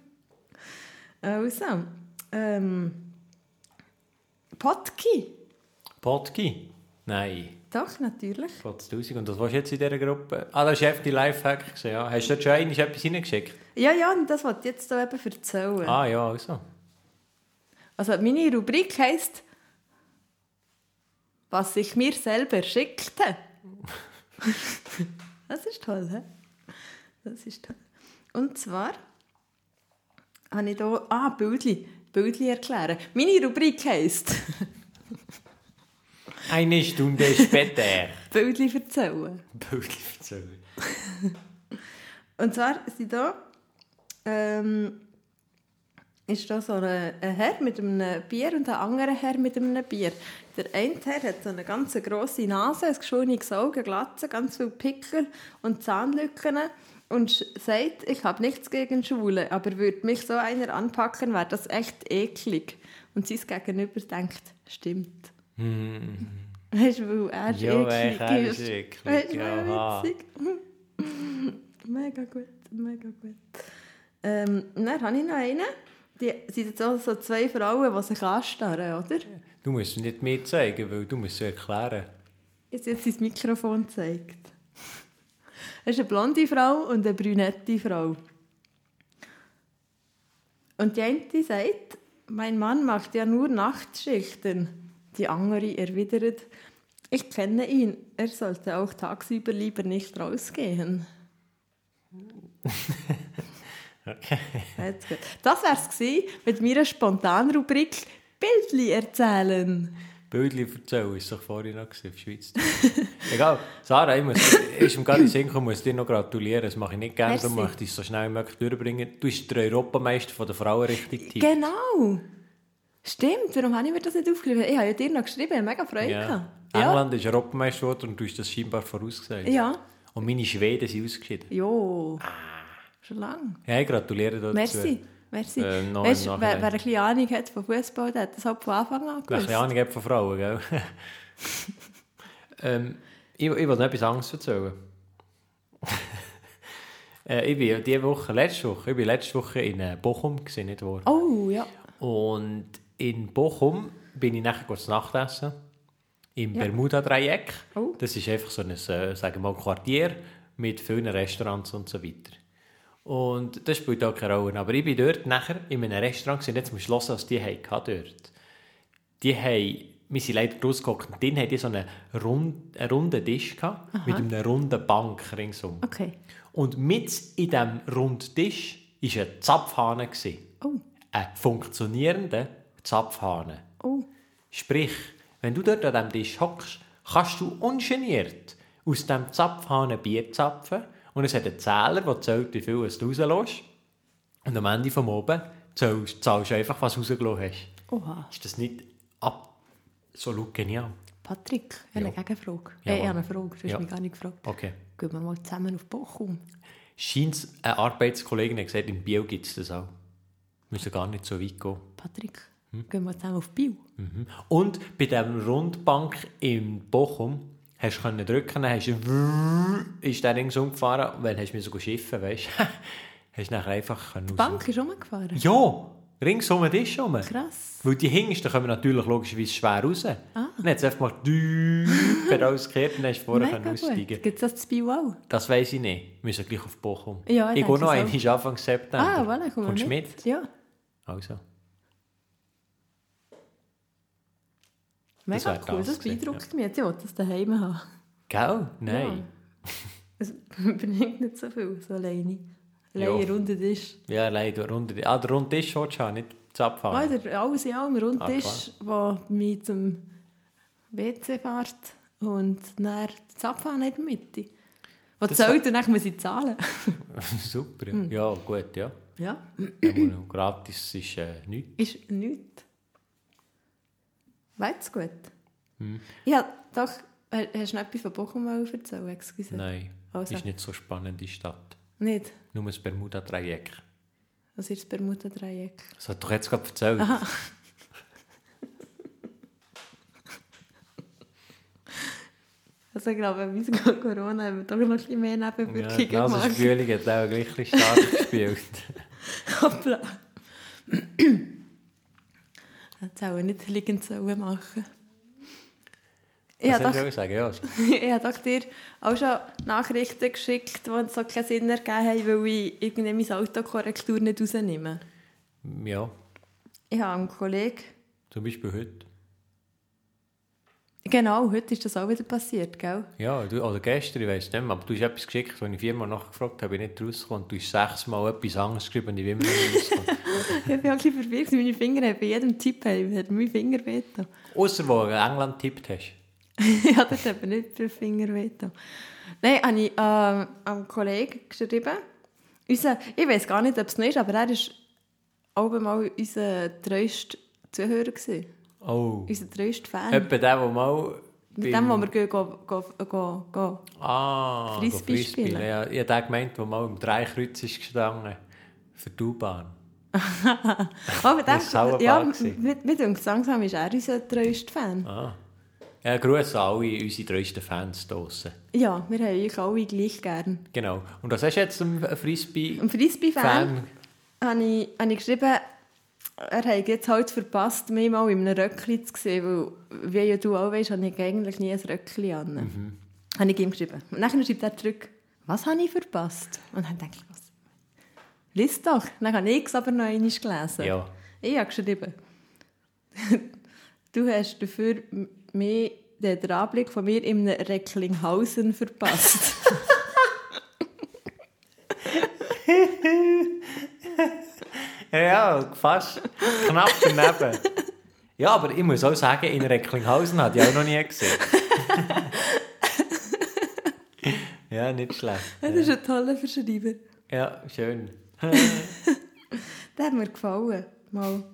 Speaker 2: Also, ähm, Potki.
Speaker 1: Potki? Nein.
Speaker 2: Doch, natürlich.
Speaker 1: Potztausend. Und was warst du jetzt in dieser Gruppe? Ah, das war Chef die Lifehack. Ja. Hast du dort schon einmal etwas hineingeschickt?
Speaker 2: Ja, ja, und das wollte ich jetzt hier eben erzählen.
Speaker 1: Ah ja, also.
Speaker 2: Also, meine Rubrik heisst, was ich mir selber schickte. das ist toll, hä? Das ist toll. Und zwar habe ich hier, ah, Bildli, Bildli erklären. Meine Rubrik heisst,
Speaker 1: Eine Stunde später.
Speaker 2: Bildli erzählen.
Speaker 1: Bildlich erzählen.
Speaker 2: Und zwar sind da, ähm, ist da so ein, ein Herr mit einem Bier und ein anderer Herr mit einem Bier. Der eine Herr hat so eine ganz grosse Nase, ein geschwungenes Auge, Glatze, ganz viele Pickel und Zahnlücken und sagt, ich habe nichts gegen Schwule, aber würde mich so einer anpacken, wäre das echt eklig. Und sein Gegenüber denkt, stimmt. Weißt du, weil er
Speaker 1: Hm. Ja,
Speaker 2: eklig
Speaker 1: er ist
Speaker 2: ist.
Speaker 1: eklig,
Speaker 2: Weißt du,
Speaker 1: ja,
Speaker 2: witzig? mega gut, mega gut. Ähm, dann habe ich noch einen. Die sind jetzt auch so zwei Frauen, die sich anstarren, oder?
Speaker 1: Du musst nicht mir zeigen, weil du musst es erklären.
Speaker 2: Jetzt jetzt ins Mikrofon gezeigt. Es ist eine blonde Frau und eine brünette Frau. Und die eine sagt, mein Mann macht ja nur Nachtschichten. Die andere erwidert, ich kenne ihn, er sollte auch tagsüber lieber nicht rausgehen.
Speaker 1: Okay.
Speaker 2: Das wäre es mit meiner Spontanrubrik Bildli erzählen.
Speaker 1: Bildchen erzählen, ist doch vorhin noch gewesen, auf Schweiz. Egal, Sarah, ich muss, ist in den Sinn gekommen, muss dir noch gratulieren. Das mache ich nicht gerne, darum möchte ich es so schnell wie möglich durchbringen. Du bist der Europameister von der Frauen richtig tief.
Speaker 2: Genau. Stimmt, warum habe ich mir das nicht aufgeschrieben? Ich habe ja dir noch geschrieben, ich mega Freude
Speaker 1: Ja.
Speaker 2: Ja.
Speaker 1: England ist Europameister geworden und du hast das scheinbar vorausgesagt.
Speaker 2: Ja.
Speaker 1: Und meine Schweden sind ausgeschieden.
Speaker 2: Jo. Schon lange.
Speaker 1: Ja, ich gratuliere dazu.
Speaker 2: Merci. Merci.
Speaker 1: Äh,
Speaker 2: weißt, wer, wer ein bisschen Ahnung hat von Fußball, der hat das halt von Anfang an
Speaker 1: Wer ein
Speaker 2: gewusst.
Speaker 1: bisschen Ahnung hat von Frauen, gell? ähm, ich, ich will noch etwas Angst erzählen. äh, ich bin diese Woche, letzte Woche, ich bin letzte Woche in äh, Bochum, nicht wahr?
Speaker 2: Oh, ja.
Speaker 1: Und in Bochum bin ich nachher kurz Nachtessen. Im Bermuda-Dreieck.
Speaker 2: Oh.
Speaker 1: Das ist einfach so ein, äh, sagen wir mal, Quartier mit vielen Restaurants und so weiter. Und das spielt auch keine Rolle. Aber ich bin dort nachher in einem Restaurant gewesen, jetzt musst du hören, was die hatten dort. Die haben, wir sind leider rausgeguckt, und drin hatten die so einen, rund, einen runden Tisch gehabt, mit einer runden Bank ringsum.
Speaker 2: Okay.
Speaker 1: Und mit in diesem runden Tisch war ein Zapfhahn. gewesen.
Speaker 2: Oh.
Speaker 1: Ein funktionierender Zapfhahn.
Speaker 2: Oh.
Speaker 1: Sprich, wenn du dort an diesem Tisch hockst, kannst du ungeniert aus diesem Zapfhahn Bier zapfen und es hat einen Zähler, der zählt, wie viel du rauslässt. Und am Ende vom Oben zahlst, zahlst du einfach, was du rausgelassen hast.
Speaker 2: Oha.
Speaker 1: Ist das nicht absolut genial?
Speaker 2: Patrick, ich habe eine Gegenfrage.
Speaker 1: Ja,
Speaker 2: äh, ich habe eine Frage, du hast
Speaker 1: Ja.
Speaker 2: mich gar nicht gefragt.
Speaker 1: Okay.
Speaker 2: Gehen wir mal zusammen auf Bochum.
Speaker 1: Scheint eine Arbeitskollegin hat gesagt, in Bio gibt es das auch. Wir müssen gar nicht so weit gehen.
Speaker 2: Patrick,
Speaker 1: Hm?
Speaker 2: gehen wir zusammen auf Bio.
Speaker 1: Mhm. Und bei dieser Rundbank in Bochum hast du drücken, dann hast ist der ringsum gefahren und dann hast du mir sogar schiffen, weißt du? hast du nachher einfach können
Speaker 2: Die Bank ist rumgefahren.
Speaker 1: Ja, ringsum Tisch rum.
Speaker 2: Krass.
Speaker 1: Weil die hintersten kommen natürlich logischerweise schwer raus.
Speaker 2: Ah.
Speaker 1: Dann hat es einfach mal düpp rausgekehrt und hast vorher
Speaker 2: Mega
Speaker 1: aussteigen
Speaker 2: Gibt es das zu Bio auch?
Speaker 1: Das weiss ich nicht. Wir müssen gleich auf Bochum.
Speaker 2: Ja, ich
Speaker 1: gehe noch einmal Anfang September.
Speaker 2: Ah, voilà, komm
Speaker 1: Kommst
Speaker 2: mit.
Speaker 1: mit?
Speaker 2: Ja,
Speaker 1: Also.
Speaker 2: Mega
Speaker 1: wär
Speaker 2: cool.
Speaker 1: das
Speaker 2: Das beeindruckt mich. Jetzt, ich will das daheim haben.
Speaker 1: Gell? Nein.
Speaker 2: Ja. Es bringt nicht so viel, so alleine. Alleine
Speaker 1: Ja.
Speaker 2: runden Tisch.
Speaker 1: Ja, leider. Runde, ah, der runde Tisch willst du haben, nicht das Abfahren.
Speaker 2: Weiter, alles in allem, runden
Speaker 1: Ah,
Speaker 2: Tisch, der mich zum WC fährt und dann das Abfahren in der Mitte. Was
Speaker 1: Das
Speaker 2: zählt und dann muss ich zahlen.
Speaker 1: Super.
Speaker 2: Hm.
Speaker 1: Ja, ja gut, ja.
Speaker 2: Ja,
Speaker 1: Aber gratis ist äh, nichts.
Speaker 2: ist nichts. Weit's gut?
Speaker 1: Hm.
Speaker 2: Ja, doch. Hast du noch etwas von Bochum mal erzählen? Excuse.
Speaker 1: Nein,
Speaker 2: Also.
Speaker 1: ist nicht so spannend, die Stadt.
Speaker 2: Nicht?
Speaker 1: Nur das Bermuda-Dreieck.
Speaker 2: Was ist das Bermuda-Dreieck?
Speaker 1: Das hat doch jetzt gerade erzählt.
Speaker 2: Also ich glaube, mein Corona haben wir doch noch ein bisschen mehr
Speaker 1: Ja,
Speaker 2: Nebenwirkungen
Speaker 1: die
Speaker 2: gemacht.
Speaker 1: Nasenspülung hat auch gleich ein bisschen stark gespielt.
Speaker 2: Jetzt auch nicht liegend machen. Ich habe doch,
Speaker 1: ich sagen? Ja,
Speaker 2: ich habe doch dir auch schon Nachrichten geschickt, die so keinen Sinn ergeben haben, weil ich irgendwie meine Autokorrektur nicht rausnehme.
Speaker 1: ja,
Speaker 2: Ich habe einen Kollegen,
Speaker 1: zum Beispiel heute.
Speaker 2: Genau, heute ist das auch wieder passiert, gell?
Speaker 1: Ja, du, oder gestern, ich weiß nicht mehr, aber du hast etwas geschickt, wo ich viermal nachgefragt habe, ich nicht rausgekommen. Du hast sechsmal etwas anderes geschrieben und ich bin immer nicht rausgekommen.
Speaker 2: Ich bin auch ein bisschen verwirrt, meine Finger haben bei jedem Tipp haben, hat mein Finger wehgetan.
Speaker 1: Ausser wo du England tippt hast.
Speaker 2: ich habe dort eben nicht den Finger wehgetan. Nein, habe ich ähm, einem Kollegen geschrieben. Unser, ich weiß gar nicht, ob es noch ist, aber er war auch mal unser treuester Zuhörer. Gewesen.
Speaker 1: Oh.
Speaker 2: Unser treuester Fan.
Speaker 1: Etwa der, der mal...
Speaker 2: Mit dem, wo wir gehen, go, go, go, go.
Speaker 1: Ah,
Speaker 2: Frisbee
Speaker 1: go
Speaker 2: spielen.
Speaker 1: Ja, ich habe gemeint, der mal im Dreikreuz ist gestanden. Für die U-Bahn.
Speaker 2: Oh, mit dem,
Speaker 1: Das
Speaker 2: ja, mit, mit uns langsam ist er unser treuester Fan.
Speaker 1: Ah. Ja, Grüße alle unsere treuesten Fans draussen.
Speaker 2: Ja, wir haben euch alle gleich gern.
Speaker 1: Genau. Und was hast du jetzt am Frisbee-Fan?
Speaker 2: Ein Frisbee-Fan habe ich, habe ich geschrieben, er hat jetzt halt verpasst, mich mal in einem Röckli zu sehen, weil, wie ja du auch weißt, habe ich eigentlich nie ein Röckli an. Mhm. Habe ich ihm geschrieben. Und dann schreibt er zurück, was habe ich verpasst? Und dann denke ich, was? Lies doch. Dann habe ich es aber noch einmal gelesen.
Speaker 1: Ja.
Speaker 2: Ich habe geschrieben, du hast dafür mir den Anblick von mir in einem Recklinghausen verpasst.
Speaker 1: Ja, fast knapp daneben. Ja, aber ich muss auch sagen, in Recklinghausen hat ich auch noch nie gesehen. ja, nicht schlecht.
Speaker 2: Das ist ein toller Verschreiber.
Speaker 1: Ja, schön.
Speaker 2: Der hat mir gefallen. Mal.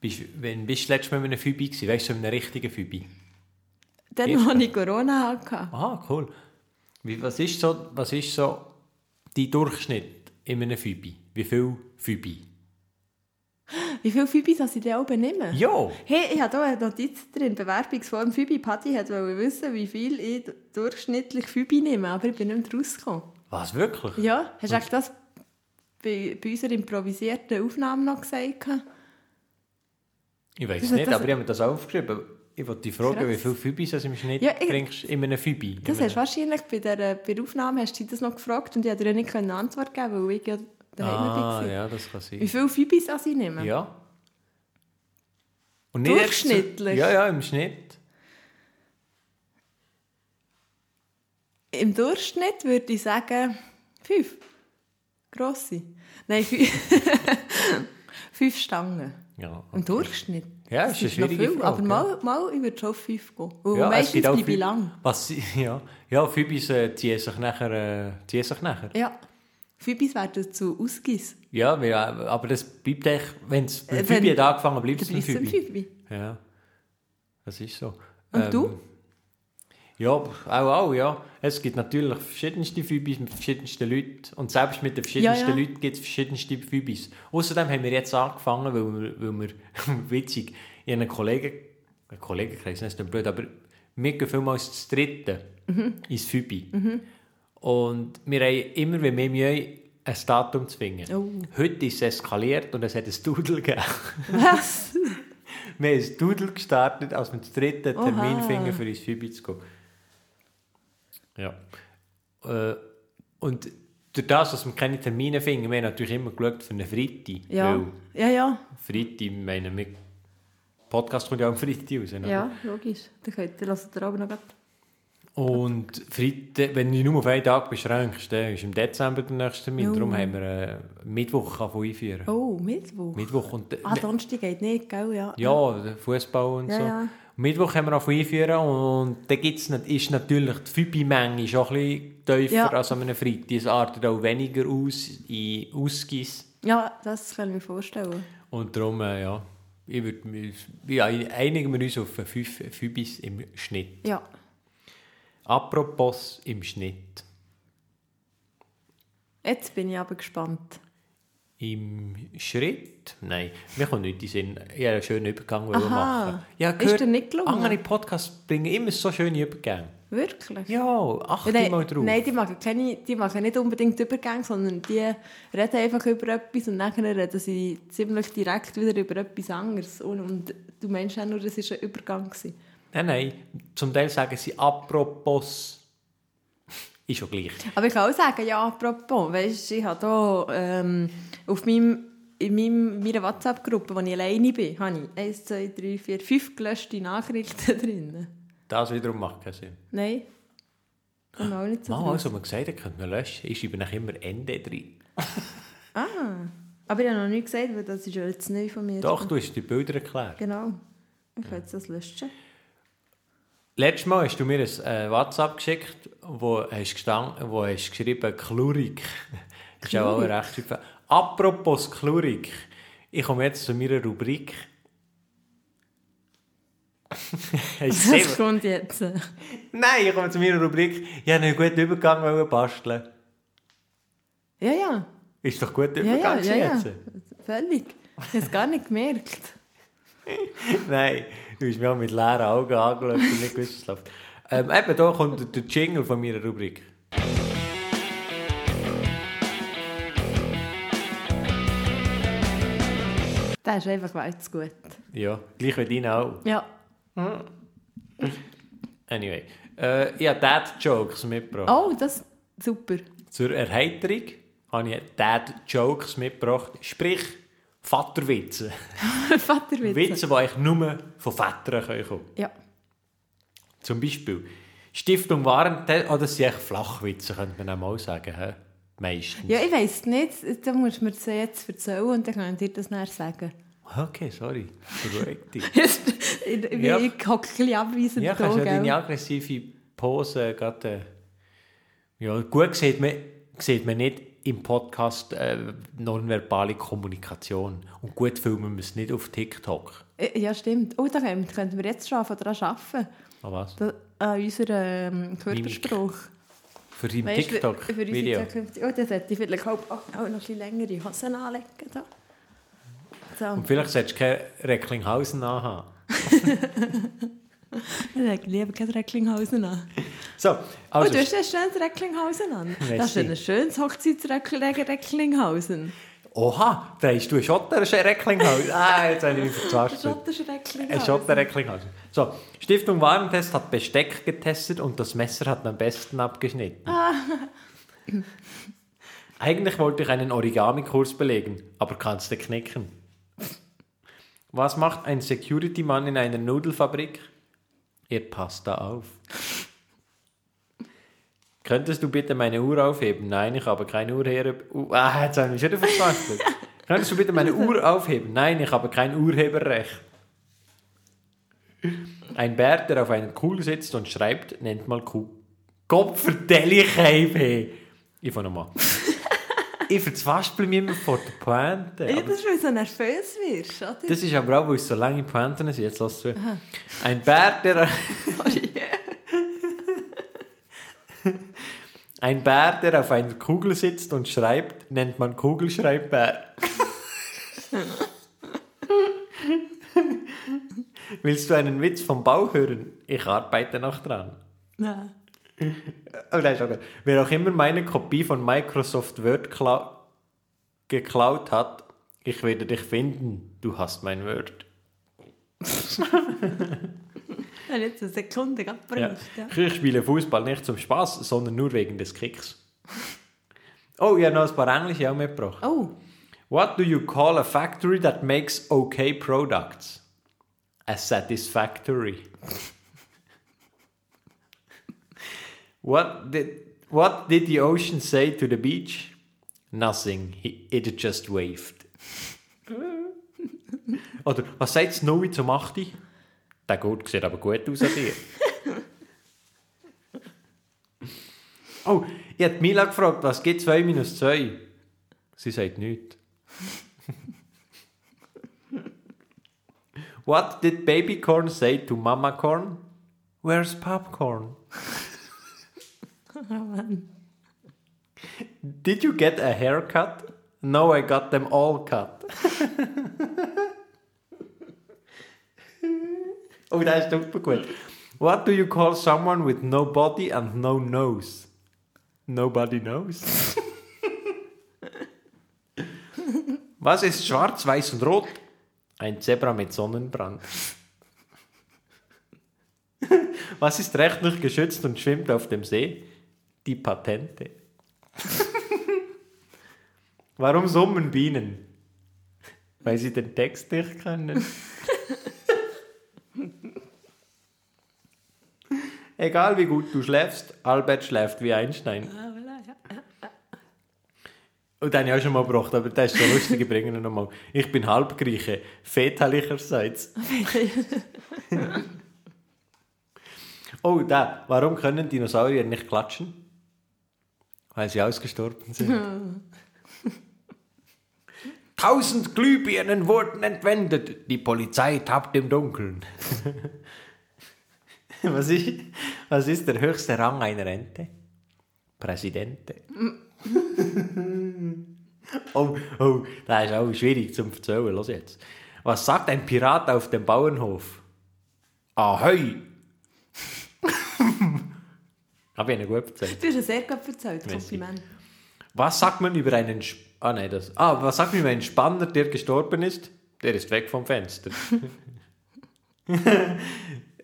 Speaker 1: bist, wenn bist du letztes Mal mit einem Fübi gewesen? Weißt du, so einem richtigen Fübi?
Speaker 2: Dann, als ich Corona hatte.
Speaker 1: Ah, cool. Wie, was, ist so, was ist so dein Durchschnitt in einem Fübi? Wie viel Fübi?
Speaker 2: Wie viele Fübis dass ich denn auch nehme?
Speaker 1: Ja!
Speaker 2: Hey, ich habe hier eine Notiz drin. Bewerbungsform Fübi. Patti hat wollte wissen, wie viel ich durchschnittlich Fübi nehme, aber ich bin nicht mehr rausgekommen.
Speaker 1: Was, wirklich?
Speaker 2: Ja, hast du eigentlich das bei, bei unserer improvisierten Aufnahme noch gesagt?
Speaker 1: Ich weiß
Speaker 2: Das-
Speaker 1: nicht,
Speaker 2: das-
Speaker 1: aber ich habe mir das aufgeschrieben. Ich wollte dich fragen,
Speaker 2: Krass.
Speaker 1: wie viele Fübis du im Schnitt
Speaker 2: Ja, ich-
Speaker 1: trinkst in einem Fübi?
Speaker 2: Das hast du wahrscheinlich bei der, bei der Aufnahme hast du das noch gefragt und ich konnte dir nicht eine Antwort geben, weil ich ja daheim
Speaker 1: Ah,
Speaker 2: war.
Speaker 1: ja, das kann sein.
Speaker 2: Wie viele Fübis das ich nehme?
Speaker 1: Ja. Und nicht
Speaker 2: Durchschnittlich?
Speaker 1: Ja, ja, im Schnitt.
Speaker 2: Im Durchschnitt würde ich sagen, fünf. Grosse. Nein, fünf. fünf Stangen.
Speaker 1: Ja,
Speaker 2: Im Durchschnitt.
Speaker 1: Ja,
Speaker 2: Das
Speaker 1: ist eine schwierige
Speaker 2: viel,
Speaker 1: Frage,
Speaker 2: Aber mal, mal ich würde schon auf fünf gehen. Und
Speaker 1: ja,
Speaker 2: meistens bleibe ich lang.
Speaker 1: Was, ja, ja Fübis äh, ziehen sich nachher. Äh, ziehen sich nachher.
Speaker 2: Ja. Fübis werden zu Ausgis.
Speaker 1: Ja, weil, äh, aber das bleibt echt, wenn es
Speaker 2: Äh,
Speaker 1: Fübi
Speaker 2: wenn-
Speaker 1: hat angefangen, bleibt es Fübi.
Speaker 2: Fübi.
Speaker 1: Ja, das ist so.
Speaker 2: Und du?
Speaker 1: Ja, auch, auch, ja. Es gibt natürlich verschiedenste Fübis mit verschiedensten Leuten. Und selbst mit den verschiedensten
Speaker 2: Ja, ja.
Speaker 1: Leuten gibt es verschiedenste Fübis. Außerdem haben wir jetzt angefangen, weil wir, weil wir witzig, ich einen Kollegen, einen Kollegenkreis, das ist nicht blöd, aber wir gehen vielmals zu dritten
Speaker 2: Mhm.
Speaker 1: ins Fübi. Und wir haben immer mehr Mühe, ein Datum zu finden.
Speaker 2: Oh.
Speaker 1: Heute ist es eskaliert und es hat ein Doodle gegeben.
Speaker 2: Was?
Speaker 1: Wir haben ein Doodle gestartet, als wir den dritten
Speaker 2: Oha.
Speaker 1: Termin finden, für ins Fübi zu gehen. Ja. Äh, und durch das, dass wir keine Termine finden, wir haben natürlich immer geschaut für einen Freitag.
Speaker 2: Ja. Ja, ja.
Speaker 1: Freitag, ich meine, wir Podcast kommt ja am Freitag raus.
Speaker 2: Ja, logisch. Dann könnt ihr lasst ihr aber noch.
Speaker 1: Und Freitag, wenn du nur auf einen Tag beschränkst, dann ist im Dezember der nächste Termin.
Speaker 2: Jo.
Speaker 1: Darum haben wir äh, Mittwoch angefangen einführen.
Speaker 2: Oh, Mittwoch.
Speaker 1: Mittwoch und
Speaker 2: Ah, Donnerstag geht nicht, gell? Ja.
Speaker 1: Ja, Fußball und
Speaker 2: Ja,
Speaker 1: so.
Speaker 2: ja.
Speaker 1: Mittwoch haben wir auch einführen und da gibt's nicht, ist natürlich die Fübi-Menge schon ein bisschen tiefer
Speaker 2: Ja.
Speaker 1: als an einem Freitag. Es artet auch weniger aus in Ausgis.
Speaker 2: Ja, das kann ich mir vorstellen.
Speaker 1: Und darum, äh, ja, ich würd, mir- ja, einigen wir uns auf fünf Fübis im Schnitt.
Speaker 2: Ja.
Speaker 1: Apropos im Schnitt.
Speaker 2: Jetzt bin ich aber gespannt.
Speaker 1: Im Schritt? Nein, mir kommt nicht in Sinn. Ich habe einen schönen Übergang
Speaker 2: Aha.
Speaker 1: machen. Ja,
Speaker 2: Ist dir nicht gelungen?
Speaker 1: Andere Podcasts bringen immer so schöne Übergänge.
Speaker 2: Wirklich?
Speaker 1: Ja, achte
Speaker 2: nein,
Speaker 1: mal drauf.
Speaker 2: Nein, die machen, keine, die machen nicht unbedingt Übergänge, sondern die reden einfach über etwas und dann reden sie ziemlich direkt wieder über etwas anderes. Und, und du meinst auch nur, das war ein Übergang. Gewesen.
Speaker 1: Nein, nein. Zum Teil sagen sie apropos. Ist schon gleich.
Speaker 2: Aber ich kann auch sagen, ja, apropos, weißt, ich habe hier ähm, auf meinem, in meinem, meiner WhatsApp-Gruppe, wo ich alleine bin, habe ich 1, 2, 3, 4, 5 gelöschte Nachrichten drin.
Speaker 1: Das wiederum macht keinen Sinn.
Speaker 2: Nein, kann man auch nicht so
Speaker 1: Mal, also man gesagt hat, könnte man löschen. Ich schreibe nach immer Ende drin.
Speaker 2: Ah, aber ich habe noch nicht gesagt, weil das ist ja jetzt neu von mir.
Speaker 1: Doch, du hast die Bilder erklärt.
Speaker 2: Genau. Ich jetzt das löschen.
Speaker 1: Letztes Mal hast du mir ein äh, WhatsApp geschickt, wo hast, gestanden, wo hast geschrieben Chlurik. Das ist auch recht schön. Apropos Chlurik. Ich komme jetzt zu meiner Rubrik.
Speaker 2: Was kommt jetzt?
Speaker 1: Nein, ich komme zu meiner Rubrik. Ich wollte einen guten Übergang basteln.
Speaker 2: Ja, ja.
Speaker 1: Ist doch gut
Speaker 2: Ja, ja,
Speaker 1: Übergang
Speaker 2: ja, ja.
Speaker 1: jetzt?
Speaker 2: Völlig. Ich habe es gar nicht gemerkt.
Speaker 1: Nein, du hast mich auch mit leeren Augen angeschaut und nicht gewusst, was läuft. Ähm, eben, da kommt der Jingle von meiner Rubrik.
Speaker 2: Der ist einfach weit zu gut.
Speaker 1: Ja, gleich wie deine auch.
Speaker 2: Ja.
Speaker 1: Anyway. Äh, ich habe Dad-Jokes mitgebracht.
Speaker 2: Oh, das ist super.
Speaker 1: Zur Erheiterung habe ich Dad-Jokes mitgebracht. Sprich, Vaterwitze.
Speaker 2: Vaterwitze.
Speaker 1: Witze, die eigentlich nur von Vätern kommen können.
Speaker 2: Ja.
Speaker 1: Zum Beispiel Stiftung Warentest, oh, das sind echt Flachwitze, könnte man auch mal sagen. He? Meistens.
Speaker 2: Ja, ich weiss nicht. Da musst du mir das jetzt erzählen und dann kann ich dir das nachher sagen.
Speaker 1: Okay, sorry.
Speaker 2: Ich ich,
Speaker 1: Ja.
Speaker 2: ich hocke ein bisschen abweisend
Speaker 1: Ja, kannst ja deine aggressive Pose gerade... Äh, ja, gut sieht man, sieht man nicht im Podcast äh, nonverbale Kommunikation. Und gut filmen wir es nicht auf TikTok.
Speaker 2: Äh, Ja, stimmt. Oh, da könnten wir jetzt schon daran arbeiten.
Speaker 1: Ah, was?
Speaker 2: Da, an unserem ähm, Körperspruch.
Speaker 1: Für dein TikTok-Video.
Speaker 2: Oh, das hätte ich vielleicht auch, auch noch ein bisschen längere Hosen anlegen. Da. So,
Speaker 1: Und vielleicht solltest du keine Recklinghausen anhaben.
Speaker 2: ich lege lieber keine Recklinghausen an.
Speaker 1: So,
Speaker 2: Oh,
Speaker 1: also...
Speaker 2: du hast ein schönes Recklinghausen an.
Speaker 1: Merci.
Speaker 2: Das ist ein schönes Hochzeitsrecklinghausen.
Speaker 1: Oha, da hast du ein Schotter-Recklinghausen. ah, jetzt habe ich mich verzwascht. Ein
Speaker 2: Recklinghausen.
Speaker 1: Schotter-Recklinghausen. So, Stiftung Warentest hat Besteck getestet und das Messer hat am besten abgeschnitten. Eigentlich wollte ich einen Origami-Kurs belegen, aber kannst du knicken. Was macht ein Security-Mann in einer Nudelfabrik? Er passt da auf. Könntest du bitte meine Uhr aufheben? Nein, ich habe keine Urheber... Uh, ah, jetzt habe ich mich schon verzweifelt. Könntest du bitte meine Uhr aufheben? Nein, ich habe kein Urheberrecht. Ein Bär, der auf einer Kuh sitzt und schreibt, nennt mal Kuh. Gott vertelle ich hey. Ich fange nochmal. ich verzwaspel mich immer vor der Pointe.
Speaker 2: Ja, das ist, weil du so nervös wirst, oder?
Speaker 1: das ist aber auch, weil es so lange Pointen sind. Jetzt lass zu. Ein Bär, der... Ein Bär, der auf einer Kugel sitzt und schreibt, nennt man Kugelschreibbär. Willst du einen Witz vom Bau hören? Ich arbeite noch dran.
Speaker 2: Nein.
Speaker 1: Nein, schon gut. Wer auch immer meine Kopie von Microsoft Word kla geklaut hat, ich werde dich finden. Du hast mein Word.
Speaker 2: Ich habe jetzt eine Sekunde
Speaker 1: Ja.
Speaker 2: gebraucht. Ja.
Speaker 1: Ich spiele Fußball nicht zum Spaß, sondern nur wegen des Kicks. Oh, ich habe noch ein paar Englische auch mitgebracht.
Speaker 2: Oh,
Speaker 1: What do you call a factory that makes okay products? A satisfactory. what did What did the ocean say to the beach? Nothing. He, it just waved. Oder was sagt Snowy zum 8? Der gut sieht aber gut aus an dir. oh, ich habe Mila gefragt, was gibt 2 minus 2? Sie sagt nichts. What did baby corn say to mama corn? Where's popcorn? Did you get a haircut? No, I got them all cut. Oh, das ist super gut. What do you call someone with no body and no nose? Nobody knows. Was ist schwarz, weiß und rot? Ein Zebra mit Sonnenbrand. Was ist rechtlich geschützt und schwimmt auf dem See? Die Patente. Warum summen Bienen? Weil sie den Text nicht können. Egal wie gut du schläfst, Albert schläft wie Einstein.
Speaker 2: ah.
Speaker 1: Und den habe ich auch schon mal gebracht, aber das ist so lustig, ich bringe ihn nochmal. Ich bin Halbgrieche, väterlicherseits. oh, da. Warum können Dinosaurier nicht klatschen? Weil sie ausgestorben sind. Tausend Glühbirnen wurden entwendet. Die Polizei tappt im Dunkeln. was, ist, was ist der höchste Rang einer Ente? Präsidente. Oh, oh, das ist auch schwierig zum Erzählen. Los jetzt. Was sagt ein Pirat auf dem Bauernhof? Ahoi! Habe ich Ihnen gut erzählt.
Speaker 2: Du hast es sehr gut erzählt. Kompliment.
Speaker 1: Was sagt man über einen... Sp ah, nein, das... Ah, was sagt über einen Spanner, der gestorben ist? Der ist weg vom Fenster.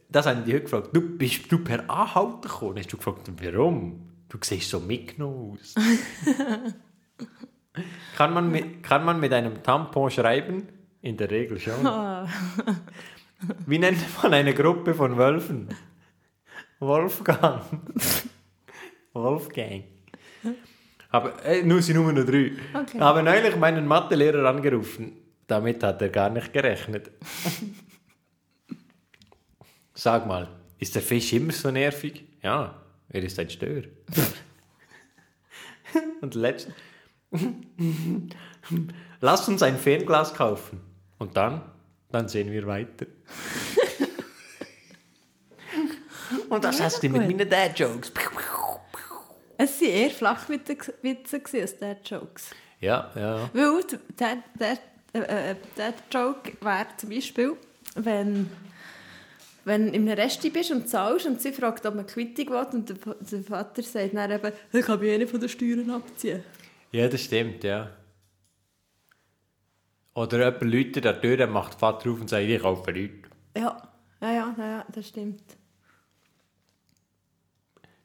Speaker 1: das haben die heute gefragt. Du, bist du per Anhalten gekommen? Dann hast du gefragt, warum? Du siehst so mitgenommen aus. kann, man mit, kann man mit einem Tampon schreiben? In der Regel schon. Wie nennt man eine Gruppe von Wölfen? Wolfgang. Wolfgang. Aber, äh, nur sind nur noch drei.
Speaker 2: Okay.
Speaker 1: Habe neulich meinen Mathelehrer angerufen. Damit hat er gar nicht gerechnet. Sag mal, ist der Fisch immer so nervig? Ja, er ist ein Stör. Und letzten. Lass uns ein Fernglas kaufen. Und dann? Dann sehen wir weiter. Und das hast du mit meinen Dad-Jokes.
Speaker 2: Es waren eher Flachwitze als Dad-Jokes.
Speaker 1: Ja, ja.
Speaker 2: Weil der, der, äh, der Joke wäre zum Beispiel, wenn, wenn du in einem Resti bist und zahlst und sie fragt, ob man Quittung will und der, Va- der Vater sagt dann eben, ich kann mich eh von den Steuern abziehen.
Speaker 1: Ja, das stimmt, ja. Oder jemand Leute an der Tür, macht der Vater auf und sagt, ich kaufe Leute.
Speaker 2: Ja, ja, ja, ja das stimmt.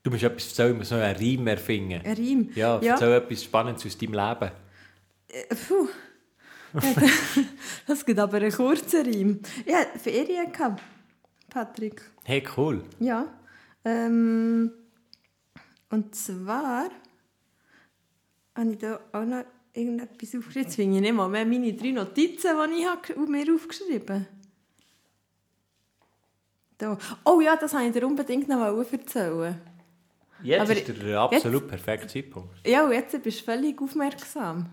Speaker 1: Du musst etwas erzählen, musst noch einen Reim erfinden.
Speaker 2: Ein Reim.
Speaker 1: Ja,
Speaker 2: ja.
Speaker 1: erzähl etwas Spannendes aus deinem Leben.
Speaker 2: Äh, Puh. das gibt aber einen kurzen Reim. Ich hatte Ferien, gehabt, Patrick.
Speaker 1: Hey, cool.
Speaker 2: Ja. Ähm, und zwar habe ich da auch noch irgendetwas aufgeschrieben. Jetzt finde ich nicht mal mehr meine drei Notizen, die ich habe mir aufgeschrieben habe. Da. Oh ja, das wollte ich dir unbedingt noch erzählen.
Speaker 1: Jetzt
Speaker 2: Aber
Speaker 1: ist der absolut perfekte Zeitpunkt.
Speaker 2: Ja, und jetzt bist du völlig aufmerksam.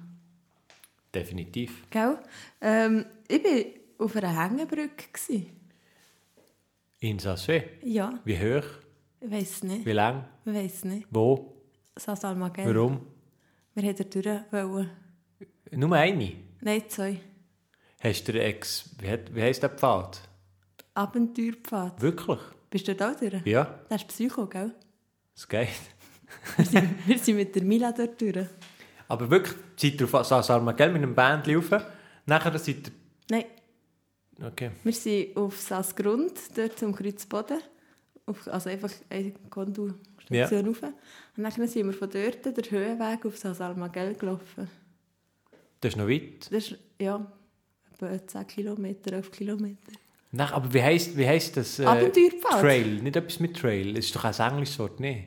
Speaker 1: Definitiv.
Speaker 2: Gell? Ähm, ich war auf einer Hängebrücke.
Speaker 1: In Sassé.
Speaker 2: Ja,
Speaker 1: Wie hoch?
Speaker 2: ich weiß nicht.
Speaker 1: Wie lang?
Speaker 2: Ich weiß nicht.
Speaker 1: Wo?
Speaker 2: Saß Almagell.
Speaker 1: Warum?
Speaker 2: Wir wollten da durch.
Speaker 1: Nur eine.
Speaker 2: Nein, zwei.
Speaker 1: Hast du Ex... Wie, hat- wie heisst der Pfad?
Speaker 2: Abenteuerpfad.
Speaker 1: Wirklich?
Speaker 2: Bist du da durch?
Speaker 1: Ja,
Speaker 2: Das ist Psycho, gell?
Speaker 1: Das geht.
Speaker 2: Wir sind mit der Mila dort durch.
Speaker 1: Aber wirklich, seid ihr auf Sass Armagell mit einem Bändchen rauf? Nachher seid
Speaker 2: Nein,
Speaker 1: ihr... Okay.
Speaker 2: wir sind auf Sassgrund, dort zum Kreuzboden. Auf, also einfach eine Gondelstation rauf. Und dann sind wir von dort den Höhenweg auf Sass Almagell gelaufen.
Speaker 1: Das ist noch weit.
Speaker 2: Das ist, ja, etwa 10 Kilometer, 11 Kilometer.
Speaker 1: Nach, aber wie heisst, wie heisst das? Äh,
Speaker 2: Abenteuerpfad.
Speaker 1: Trail. Nicht etwas mit Trail. Es ist doch ein englisches Wort, ne?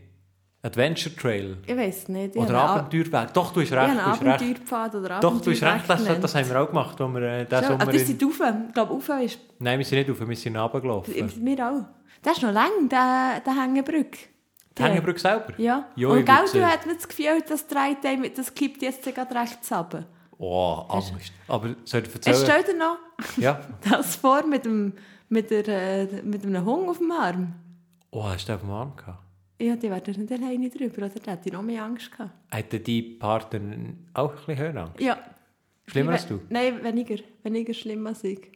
Speaker 1: Adventure Trail.
Speaker 2: Ich weiß nicht. ich
Speaker 1: Oder Abenteuerweg. Doch, du hast
Speaker 2: Ich
Speaker 1: recht.
Speaker 2: habe
Speaker 1: Du hast.
Speaker 2: Abenteuerpfad oder
Speaker 1: Doch, du hast recht. Das, das haben wir auch gemacht, als wir äh, diesen
Speaker 2: Schon?
Speaker 1: Sommer...
Speaker 2: Ah, die
Speaker 1: in-
Speaker 2: sind rauf. Ich glaube, rauf ist...
Speaker 1: Nein, wir sind nicht rauf, wir sind runtergelaufen.
Speaker 2: Wir auch. Das ist noch lang, der, der Hängebrücke.
Speaker 1: Die Hängebrücke selber?
Speaker 2: Ja.
Speaker 1: Ja,
Speaker 2: Und
Speaker 1: ich
Speaker 2: gell, du hast nicht das Gefühl, das das kippt jetzt gerade rechts runter.
Speaker 1: Oh, Angst. Aber soll ich
Speaker 2: Jetzt
Speaker 1: erzählen?
Speaker 2: stell dir noch
Speaker 1: Ja.
Speaker 2: das vor mit, dem, mit, der, äh, mit einem Hund auf dem Arm.
Speaker 1: Oh, hast du auf dem Arm gehabt?
Speaker 2: Ja, die wären nicht alleine drüber, oder? Da hätte ich noch mehr Angst gehabt.
Speaker 1: Hatte die Partner auch ein bisschen Höhenangst?
Speaker 2: Ja.
Speaker 1: Schlimmer als du?
Speaker 2: Nein, weniger. Weniger schlimm als ich.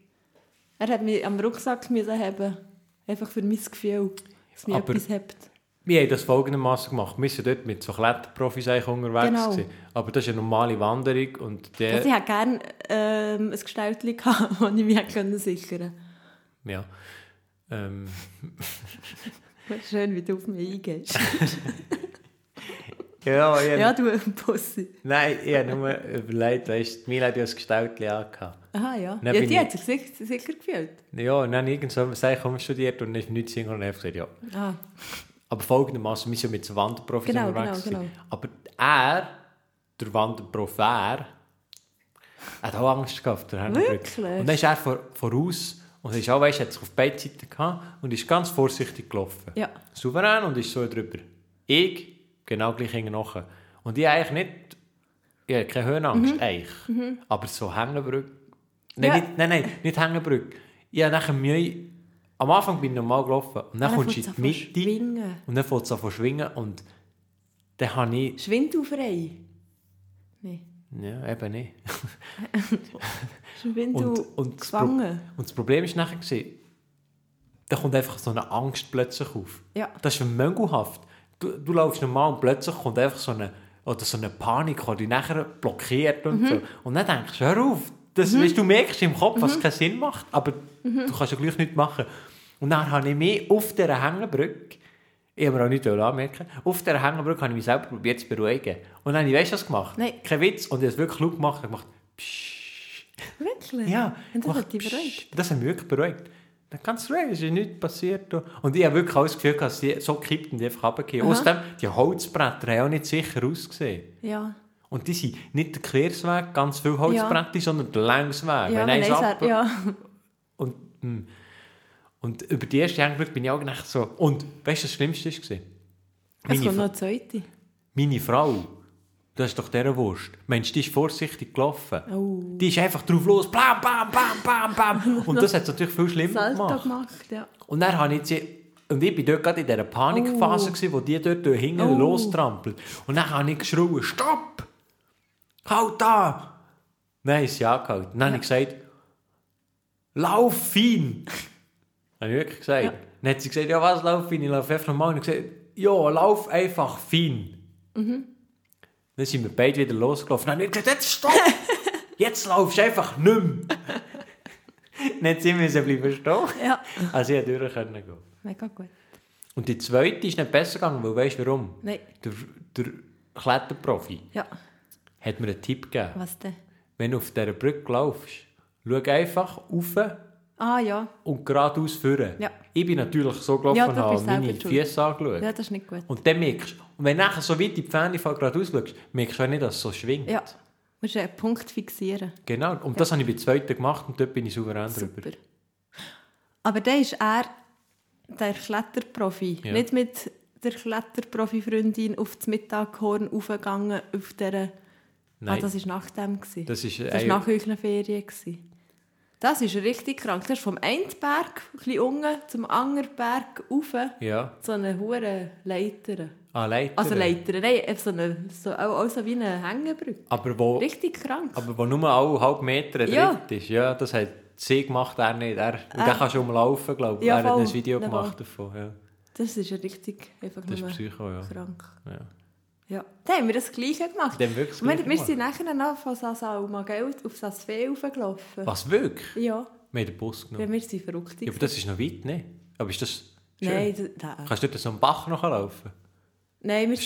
Speaker 2: Er hat mich am Rucksack müssen haben. Einfach für mein Gefühl, dass mich
Speaker 1: Aber-
Speaker 2: etwas hebt.
Speaker 1: Wir haben das folgendermaßen gemacht. Wir sind dort mit so Kletterprofis eigentlich unterwegs.
Speaker 2: Genau.
Speaker 1: gewesen. Aber das ist eine normale Wanderung. Und der,
Speaker 2: Also ich hätte gerne ähm, ein gehabt, das ich mich hätte können sichern
Speaker 1: ja. Ähm,
Speaker 2: konnte. Schön, wie du auf mich eingehst.
Speaker 1: ja, ich,
Speaker 2: ja, du Pussy.
Speaker 1: Nein, ich habe nur überlegt, weißt Mila hat ja ein Gestaltchen angehabt.
Speaker 2: Aha, ja.
Speaker 1: Dann
Speaker 2: ja, die
Speaker 1: ich-
Speaker 2: hat sich sicher, sicher gefühlt.
Speaker 1: Ja, und dann irgend so gesagt, komm, studiert und dann ist nichts Single und dann habe ich gesagt, ja.
Speaker 2: Ah,
Speaker 1: Aber folgendermaßen, wir sind mit Wanderprofis
Speaker 2: Genau,
Speaker 1: unterwegs.
Speaker 2: genau,
Speaker 1: gewesen. Aber er, der Wanderprof, er, hat auch Angst gehabt der.
Speaker 2: Wirklich?
Speaker 1: Und dann ist er vor, voraus und ist auch, weißt, hat sich auf beide Seiten gehabt und ist ganz vorsichtig gelaufen.
Speaker 2: ja.
Speaker 1: Souverän und ist so drüber. Ich, genau gleich nachher. Und ich eigentlich nicht, ich habe keine Höhenangst, eigentlich. Aber so Hängebrücke, nein,
Speaker 2: Mhm. Ja.
Speaker 1: nicht, nein, nein, nicht Hängebrücke. Ich habe nachher Mühe, am Anfang bin ich normal gelaufen und dann,
Speaker 2: Dann
Speaker 1: kommst du in die Mitte
Speaker 2: schwingen.
Speaker 1: und dann fängt es an zu schwingen und dann habe ich,
Speaker 2: Schwindelfrei. Nein.
Speaker 1: ja, eben nicht.
Speaker 2: Schwindel
Speaker 1: Und, und, das
Speaker 2: gefangen.
Speaker 1: und das Problem war nachher, gewesen, da kommt einfach so eine Angst plötzlich auf.
Speaker 2: Ja.
Speaker 1: Das ist möngelhaft. Du, du laufst normal und plötzlich kommt einfach so eine, oder so eine Panik, die dich nachher blockiert und
Speaker 2: Mhm.
Speaker 1: so. Und dann denkst du, hör auf, Das, weißt, du merkst im Kopf, was keinen Sinn macht, aber du kannst ja gleich nichts machen. Und dann habe ich mich auf dieser Hängebrücke, ich habe mir auch nicht anmerken auf dieser Hängebrücke habe ich mich selber probiert zu beruhigen. Und dann habe ich, weißt du, was gemacht?
Speaker 2: Nein.
Speaker 1: Kein Witz. Und ich habe es wirklich laut gemacht. Ich habe gemacht,
Speaker 2: Wirklich?
Speaker 1: ja.
Speaker 2: Und das hat dich beruhigt?
Speaker 1: psch. Das hat mich wirklich beruhigt. Dann ganz ruhig, es ist nichts passiert. Und ich habe wirklich auch das Gefühl, dass sie so kippt und einfach runtergehen. Außerdem, die Holzbretter haben auch nicht sicher ausgesehen.
Speaker 2: Ja.
Speaker 1: Und die sind nicht der Quersweg, ganz viele Holzbretter, sondern der Längsweg.
Speaker 2: Ja,
Speaker 1: Wenn eins ab-
Speaker 2: ja.
Speaker 1: Und, mm. Und über die erste Hängebrücke bin ich auch gedacht so. Und weißt du, das Schlimmste war?
Speaker 2: Es kommt noch eine zweite.
Speaker 1: meine Frau, das ist doch dieser Wurst. Meinst du, die ist vorsichtig gelaufen?
Speaker 2: Oh.
Speaker 1: Die ist einfach drauf los, bam, bam, bam, bam, bam. Und das hat es natürlich viel schlimmer gemacht.
Speaker 2: gemacht, ja.
Speaker 1: Und dann habe ich sie... Und ich war dort gerade in dieser Panikphase,
Speaker 2: Oh.
Speaker 1: gewesen, wo die dort durch hinten
Speaker 2: Oh.
Speaker 1: lostrampelt. Und dann habe ich geschrien, stopp! Halt da! Nein, ist sie angehalten. Dann habe ich gesagt, lauf fein! Habe ich wirklich gesagt.
Speaker 2: Ja.
Speaker 1: Dann hat sie gesagt, ja was, lauf fein? Ich laufe einfach normal. Und ich gesagt, ja, lauf einfach fein.
Speaker 2: Mhm.
Speaker 1: Dann sind wir beide wieder losgelaufen. Dann habe ich gesagt, jetzt stopp! Jetzt laufst du einfach nicht mehr. Dann sind wir bleiben stehen.
Speaker 2: Ja.
Speaker 1: Also ich konnte durch können gehen.
Speaker 2: Mega gut.
Speaker 1: Und die zweite ist nicht besser gegangen, weil weißt du warum?
Speaker 2: Nein.
Speaker 1: Der, der Kletterprofi
Speaker 2: Ja.
Speaker 1: hat mir einen Tipp gegeben.
Speaker 2: Was denn?
Speaker 1: Wenn du auf dieser Brücke laufst, schau einfach rauf
Speaker 2: Ah ja.
Speaker 1: und geradeaus führen.
Speaker 2: Ja.
Speaker 1: Ich bin natürlich so gelaufen
Speaker 2: Ja,
Speaker 1: und habe meine. Füße angeschaut.
Speaker 2: Ja, das ist nicht gut.
Speaker 1: Und dann merkst du, und wenn du nachher so weit in die Ferne geradeaus schaust, merkst du auch nicht, dass es so schwingt.
Speaker 2: Ja. Du musst einen Punkt fixieren.
Speaker 1: Genau. Und das habe ich bei der zweiten gemacht und dort bin ich souverän
Speaker 2: Super.
Speaker 1: drüber.
Speaker 2: Aber dann ist er der Kletterprofi.
Speaker 1: Ja.
Speaker 2: Nicht mit der Kletterprofi-Freundin auf das Mittaghorn aufgegangen auf dieser... Ah,
Speaker 1: Nein,
Speaker 2: das war nach dem. gewesen.
Speaker 1: das
Speaker 2: war nach euren Ferien. gewesen. Das ist richtig krank. Das ist vom einen Berg, ein bisschen unten, zum anderen Berg rauf,
Speaker 1: ja.
Speaker 2: so eine hohe Leiter.
Speaker 1: Ah, Leiter.
Speaker 2: Also Leiter, nein, so eine, so, auch, auch so wie eine Hängebrücke.
Speaker 1: Aber wo...
Speaker 2: Richtig krank.
Speaker 1: Aber wo nur alle halb Meter
Speaker 2: Ja.
Speaker 1: drin ist, ja, das hat sie gemacht, er nicht. Er, und
Speaker 2: Ah.
Speaker 1: der kann schon umlaufen, glaube ich.
Speaker 2: Ja,
Speaker 1: er hat
Speaker 2: voll.
Speaker 1: ein Video
Speaker 2: Ja,
Speaker 1: gemacht davon. Ja.
Speaker 2: Das ist ja richtig einfach
Speaker 1: Das ist Psycho, ja.
Speaker 2: krank.
Speaker 1: ja.
Speaker 2: Ja. Dann haben wir das Gleiche gemacht.
Speaker 1: Dann wirklich das
Speaker 2: wir,
Speaker 1: Gleiche
Speaker 2: wir sind nachher noch von Sasalma Geld auf Sasfee raufgelaufen.
Speaker 1: Was, wirklich?
Speaker 2: Ja,
Speaker 1: Wir haben den Bus
Speaker 2: ja,
Speaker 1: genommen.
Speaker 2: wir sind verrückt.
Speaker 1: Ja, aber das ist noch weit, ne? Aber ist das schön?
Speaker 2: Nein, da, da.
Speaker 1: Kannst du dort so einen Bach noch laufen?
Speaker 2: Nein, wir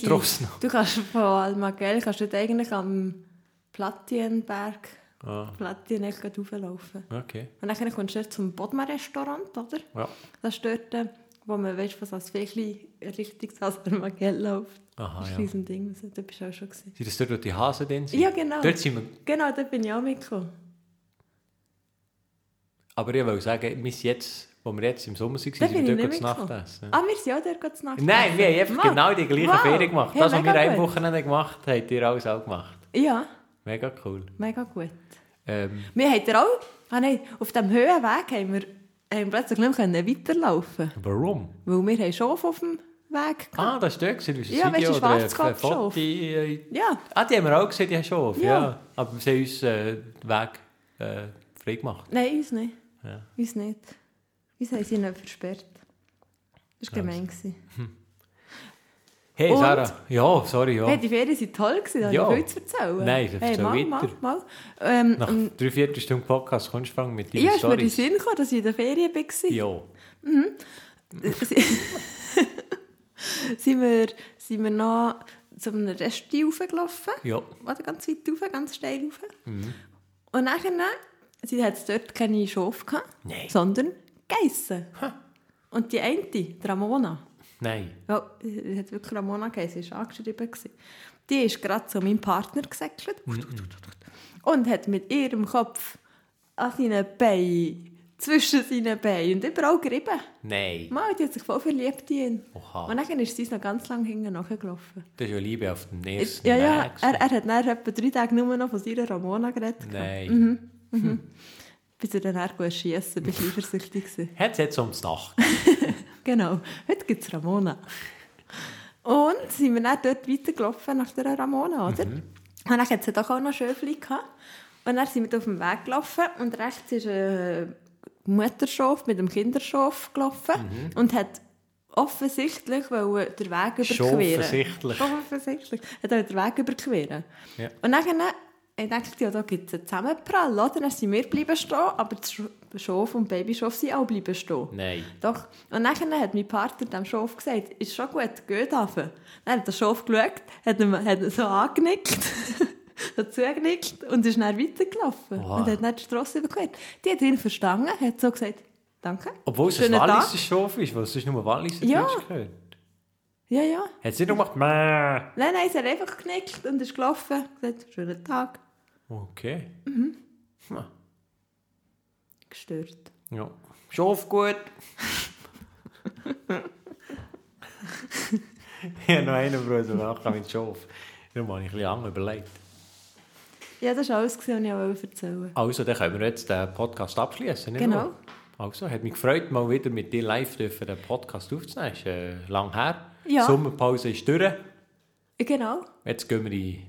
Speaker 1: noch?
Speaker 2: Du kannst von Almagell kannst du dort eigentlich am Platienberg,
Speaker 1: Ah,
Speaker 2: Platienecke rauflaufen.
Speaker 1: okay.
Speaker 2: Und dann kommst du dort zum Bodmer-Restaurant, oder?
Speaker 1: Ja.
Speaker 2: Das ist dort, äh, wo man weißt, was als Fächli Richtung Almagell läuft.
Speaker 1: Aha,
Speaker 2: das ist
Speaker 1: ja.
Speaker 2: riesen Ding. Da bist du auch schon gewesen.
Speaker 1: Sind das dort, wo die Hasen drin sind?
Speaker 2: Ja, genau.
Speaker 1: Dort sind wir...
Speaker 2: Genau, da bin ich auch mitgekommen.
Speaker 1: Aber ich will sagen, wir sind jetzt, wo wir jetzt im Sommer waren,
Speaker 2: Da
Speaker 1: sind wir dort zu. Nacht essen.
Speaker 2: Ah, wir sind auch dort zu Nacht.
Speaker 1: Nein, wir haben einfach genau die gleiche
Speaker 2: Wow.
Speaker 1: Ferien gemacht.
Speaker 2: Hey,
Speaker 1: das, was wir ein. Wochenende gemacht haben, habt ihr alles auch gemacht.
Speaker 2: Ja,
Speaker 1: Mega cool.
Speaker 2: mega gut.
Speaker 1: Ähm,
Speaker 2: Wir haben auch, ah nein, auf diesem Höhenweg haben wir, haben wir plötzlich nicht mehr weiterlaufen
Speaker 1: warum?
Speaker 2: Weil wir haben Schof auf dem Weg gehabt.
Speaker 1: Ah, das war dort, du
Speaker 2: Ja,
Speaker 1: Video
Speaker 2: weißt du,
Speaker 1: oder ein. Foto. äh,
Speaker 2: Ja,
Speaker 1: Ah, die haben wir auch gesehen, die haben schon. Ja.
Speaker 2: Ja.
Speaker 1: Aber sie haben uns äh, den Weg äh, frei gemacht.
Speaker 2: nein, uns nicht.
Speaker 1: Ja.
Speaker 2: Uns nicht. Uns haben sie nicht versperrt. Das war gemein. gewesen.
Speaker 1: Hey,
Speaker 2: Und?
Speaker 1: Sarah. Ja, sorry, ja.
Speaker 2: Hey, die Ferien waren toll, gewesen, da
Speaker 1: Ja.
Speaker 2: habe ich viel zu erzählen.
Speaker 1: Nein, dann
Speaker 2: hey, mal,
Speaker 1: weiter.
Speaker 2: mal, mal. Ähm,
Speaker 1: Nach
Speaker 2: und
Speaker 1: drei Viertelstunden Podcast kommst du fangen mit deinen
Speaker 2: ja, ist mir in
Speaker 1: Storys.
Speaker 2: Sinn gekommen, dass ich in der Ferien war.
Speaker 1: Ja.
Speaker 2: sind, wir, sind wir noch zu einem Resti raufgelaufen.
Speaker 1: Ja.
Speaker 2: Oder ganz weit rauf, ganz steil rauf.
Speaker 1: Mhm.
Speaker 2: Und nachher, sie hat dort keine Schafe gehabt,
Speaker 1: Nein.
Speaker 2: sondern Geissen. Und die eine, die Ramona,
Speaker 1: Nein.
Speaker 2: ja, sie hat wirklich Ramona geheißen, sie war angeschrieben. Die ist gerade zu meinem Partner gesäckelt
Speaker 1: Mhm.
Speaker 2: und hat mit ihrem Kopf an seinen Beinen, zwischen seinen Beinen und überall gerieben.
Speaker 1: Nein.
Speaker 2: Mal, die hat sich voll verliebt in ihn.
Speaker 1: Oha.
Speaker 2: Und dann ist sie noch ganz lange hinten nachgelaufen.
Speaker 1: Das ist ja Liebe auf dem ersten
Speaker 2: Ja, ja,
Speaker 1: Weg.
Speaker 2: er, er hat dann etwa drei Tage nur noch von seiner Ramona geredet.
Speaker 1: Nein.
Speaker 2: Bis er dann schiessen, bis ich eifersüchtig.
Speaker 1: Hat es jetzt ums Nacht.
Speaker 2: Genau, heute gibt es Ramona. Und sind wir dann dort weitergelaufen nach der Ramona, oder? Und dann hat es doch auch noch Schöfli gehabt. Und dann sind wir auf dem Weg gelaufen und rechts ist ein Mutterschaf mit einem Kinderschaf gelaufen und hat offensichtlich wollte den Weg überqueren.
Speaker 1: Offensichtlich.
Speaker 2: Offensichtlich. Hat er den Weg überqueren.
Speaker 1: Ja.
Speaker 2: Und dann ich dachte, ja, da gibt es einen Zusammenprall, oder? Dann sind wir bleiben stehen, aber das Sch- Schof und Babyschof sind auch bleiben stehen.
Speaker 1: Nein.
Speaker 2: Doch. Und dann hat mein Partner dem Schof gesagt, ist schon gut, geht runter. Dann hat der Schof geschaut, hat ihn, hat ihn so angenickt, so zugenickt und ist dann weitergelaufen.
Speaker 1: Wow.
Speaker 2: Und hat dann die Strasse überquert. Die hat ihn verstanden, hat so gesagt, danke.
Speaker 1: Obwohl es ein Walliser Schof ist, weil es ist nur Walliser
Speaker 2: Ja.
Speaker 1: Deutsch gehört.
Speaker 2: Ja, ja.
Speaker 1: Hat sie nicht noch gemacht? Mäh.
Speaker 2: Nein, nein, sie hat einfach genickt und ist gelaufen. Gesagt, schönen Tag.
Speaker 1: Okay. Ja.
Speaker 2: Gestört.
Speaker 1: ja. Schof gut. ich habe noch einen Bruder nachher mit Schof. Da habe ich ein bisschen lange überlegt.
Speaker 2: Ja, das war alles, was ich erzählen wollte.
Speaker 1: Also, dann können wir jetzt den Podcast abschließen.
Speaker 2: Genau.
Speaker 1: wahr? Also, hat mich gefreut, mal wieder mit dir live dürfen, den Podcast aufzunehmen. Ist äh, lang her.
Speaker 2: Ja.
Speaker 1: Sommerpause ist durch.
Speaker 2: Genau,
Speaker 1: Jetzt gehen wir in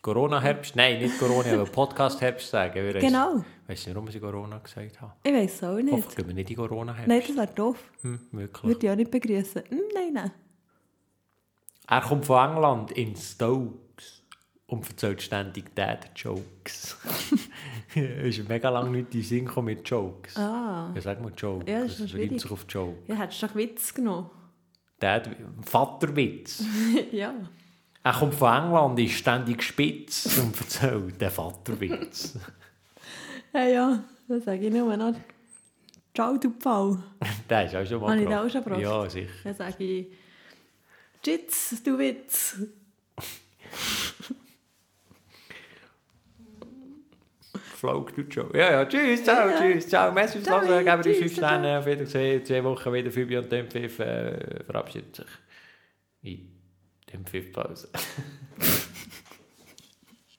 Speaker 1: Corona-Herbst. Nein, nicht Corona, aber Podcast-Herbst sagen. Wir
Speaker 2: genau.
Speaker 1: Ich weiß nicht, warum ich Corona gesagt habe.
Speaker 2: Ich weiß auch nicht.
Speaker 1: Hoffentlich gehen wir nicht in Corona-Herbst.
Speaker 2: Nein, das wäre doof.
Speaker 1: Hm, wirklich.
Speaker 2: Würde ich auch nicht begrüßen. Hm, nein, nein.
Speaker 1: Er kommt von England in Stokes und erzählt ständig Dad-Jokes. ist mega lange nicht in Sinn gekommen mit Jokes.
Speaker 2: Ah.
Speaker 1: Ja, sag mal Jokes.
Speaker 2: Ja, das ist
Speaker 1: sich auf Joke.
Speaker 2: Ja, hättest du doch Witz genommen.
Speaker 1: Dad, Vaterwitz.
Speaker 2: ja.
Speaker 1: er kommt von England, ist ständig spitz und erzählt den Vaterwitz.
Speaker 2: Ja, ja. Das sage ich nur noch. Ciao, du Pfau.
Speaker 1: Der ist auch schon mal
Speaker 2: Habe ich auch schon gebracht?
Speaker 1: Ja, sicher.
Speaker 2: Dann sage ich Tschitz, du Witz.
Speaker 1: Flog du Joe. Ja, ja, tschüss, ciao,
Speaker 2: Ja.
Speaker 1: tschüss, ciao. Merci fürs Hören, geben uns
Speaker 2: tschüss,
Speaker 1: 5 Sterne, auf Wiedersehen. Zwei Wochen wieder Fabi und dem Pfiff äh, verabschiedet sich in dem Pfiff-Pause.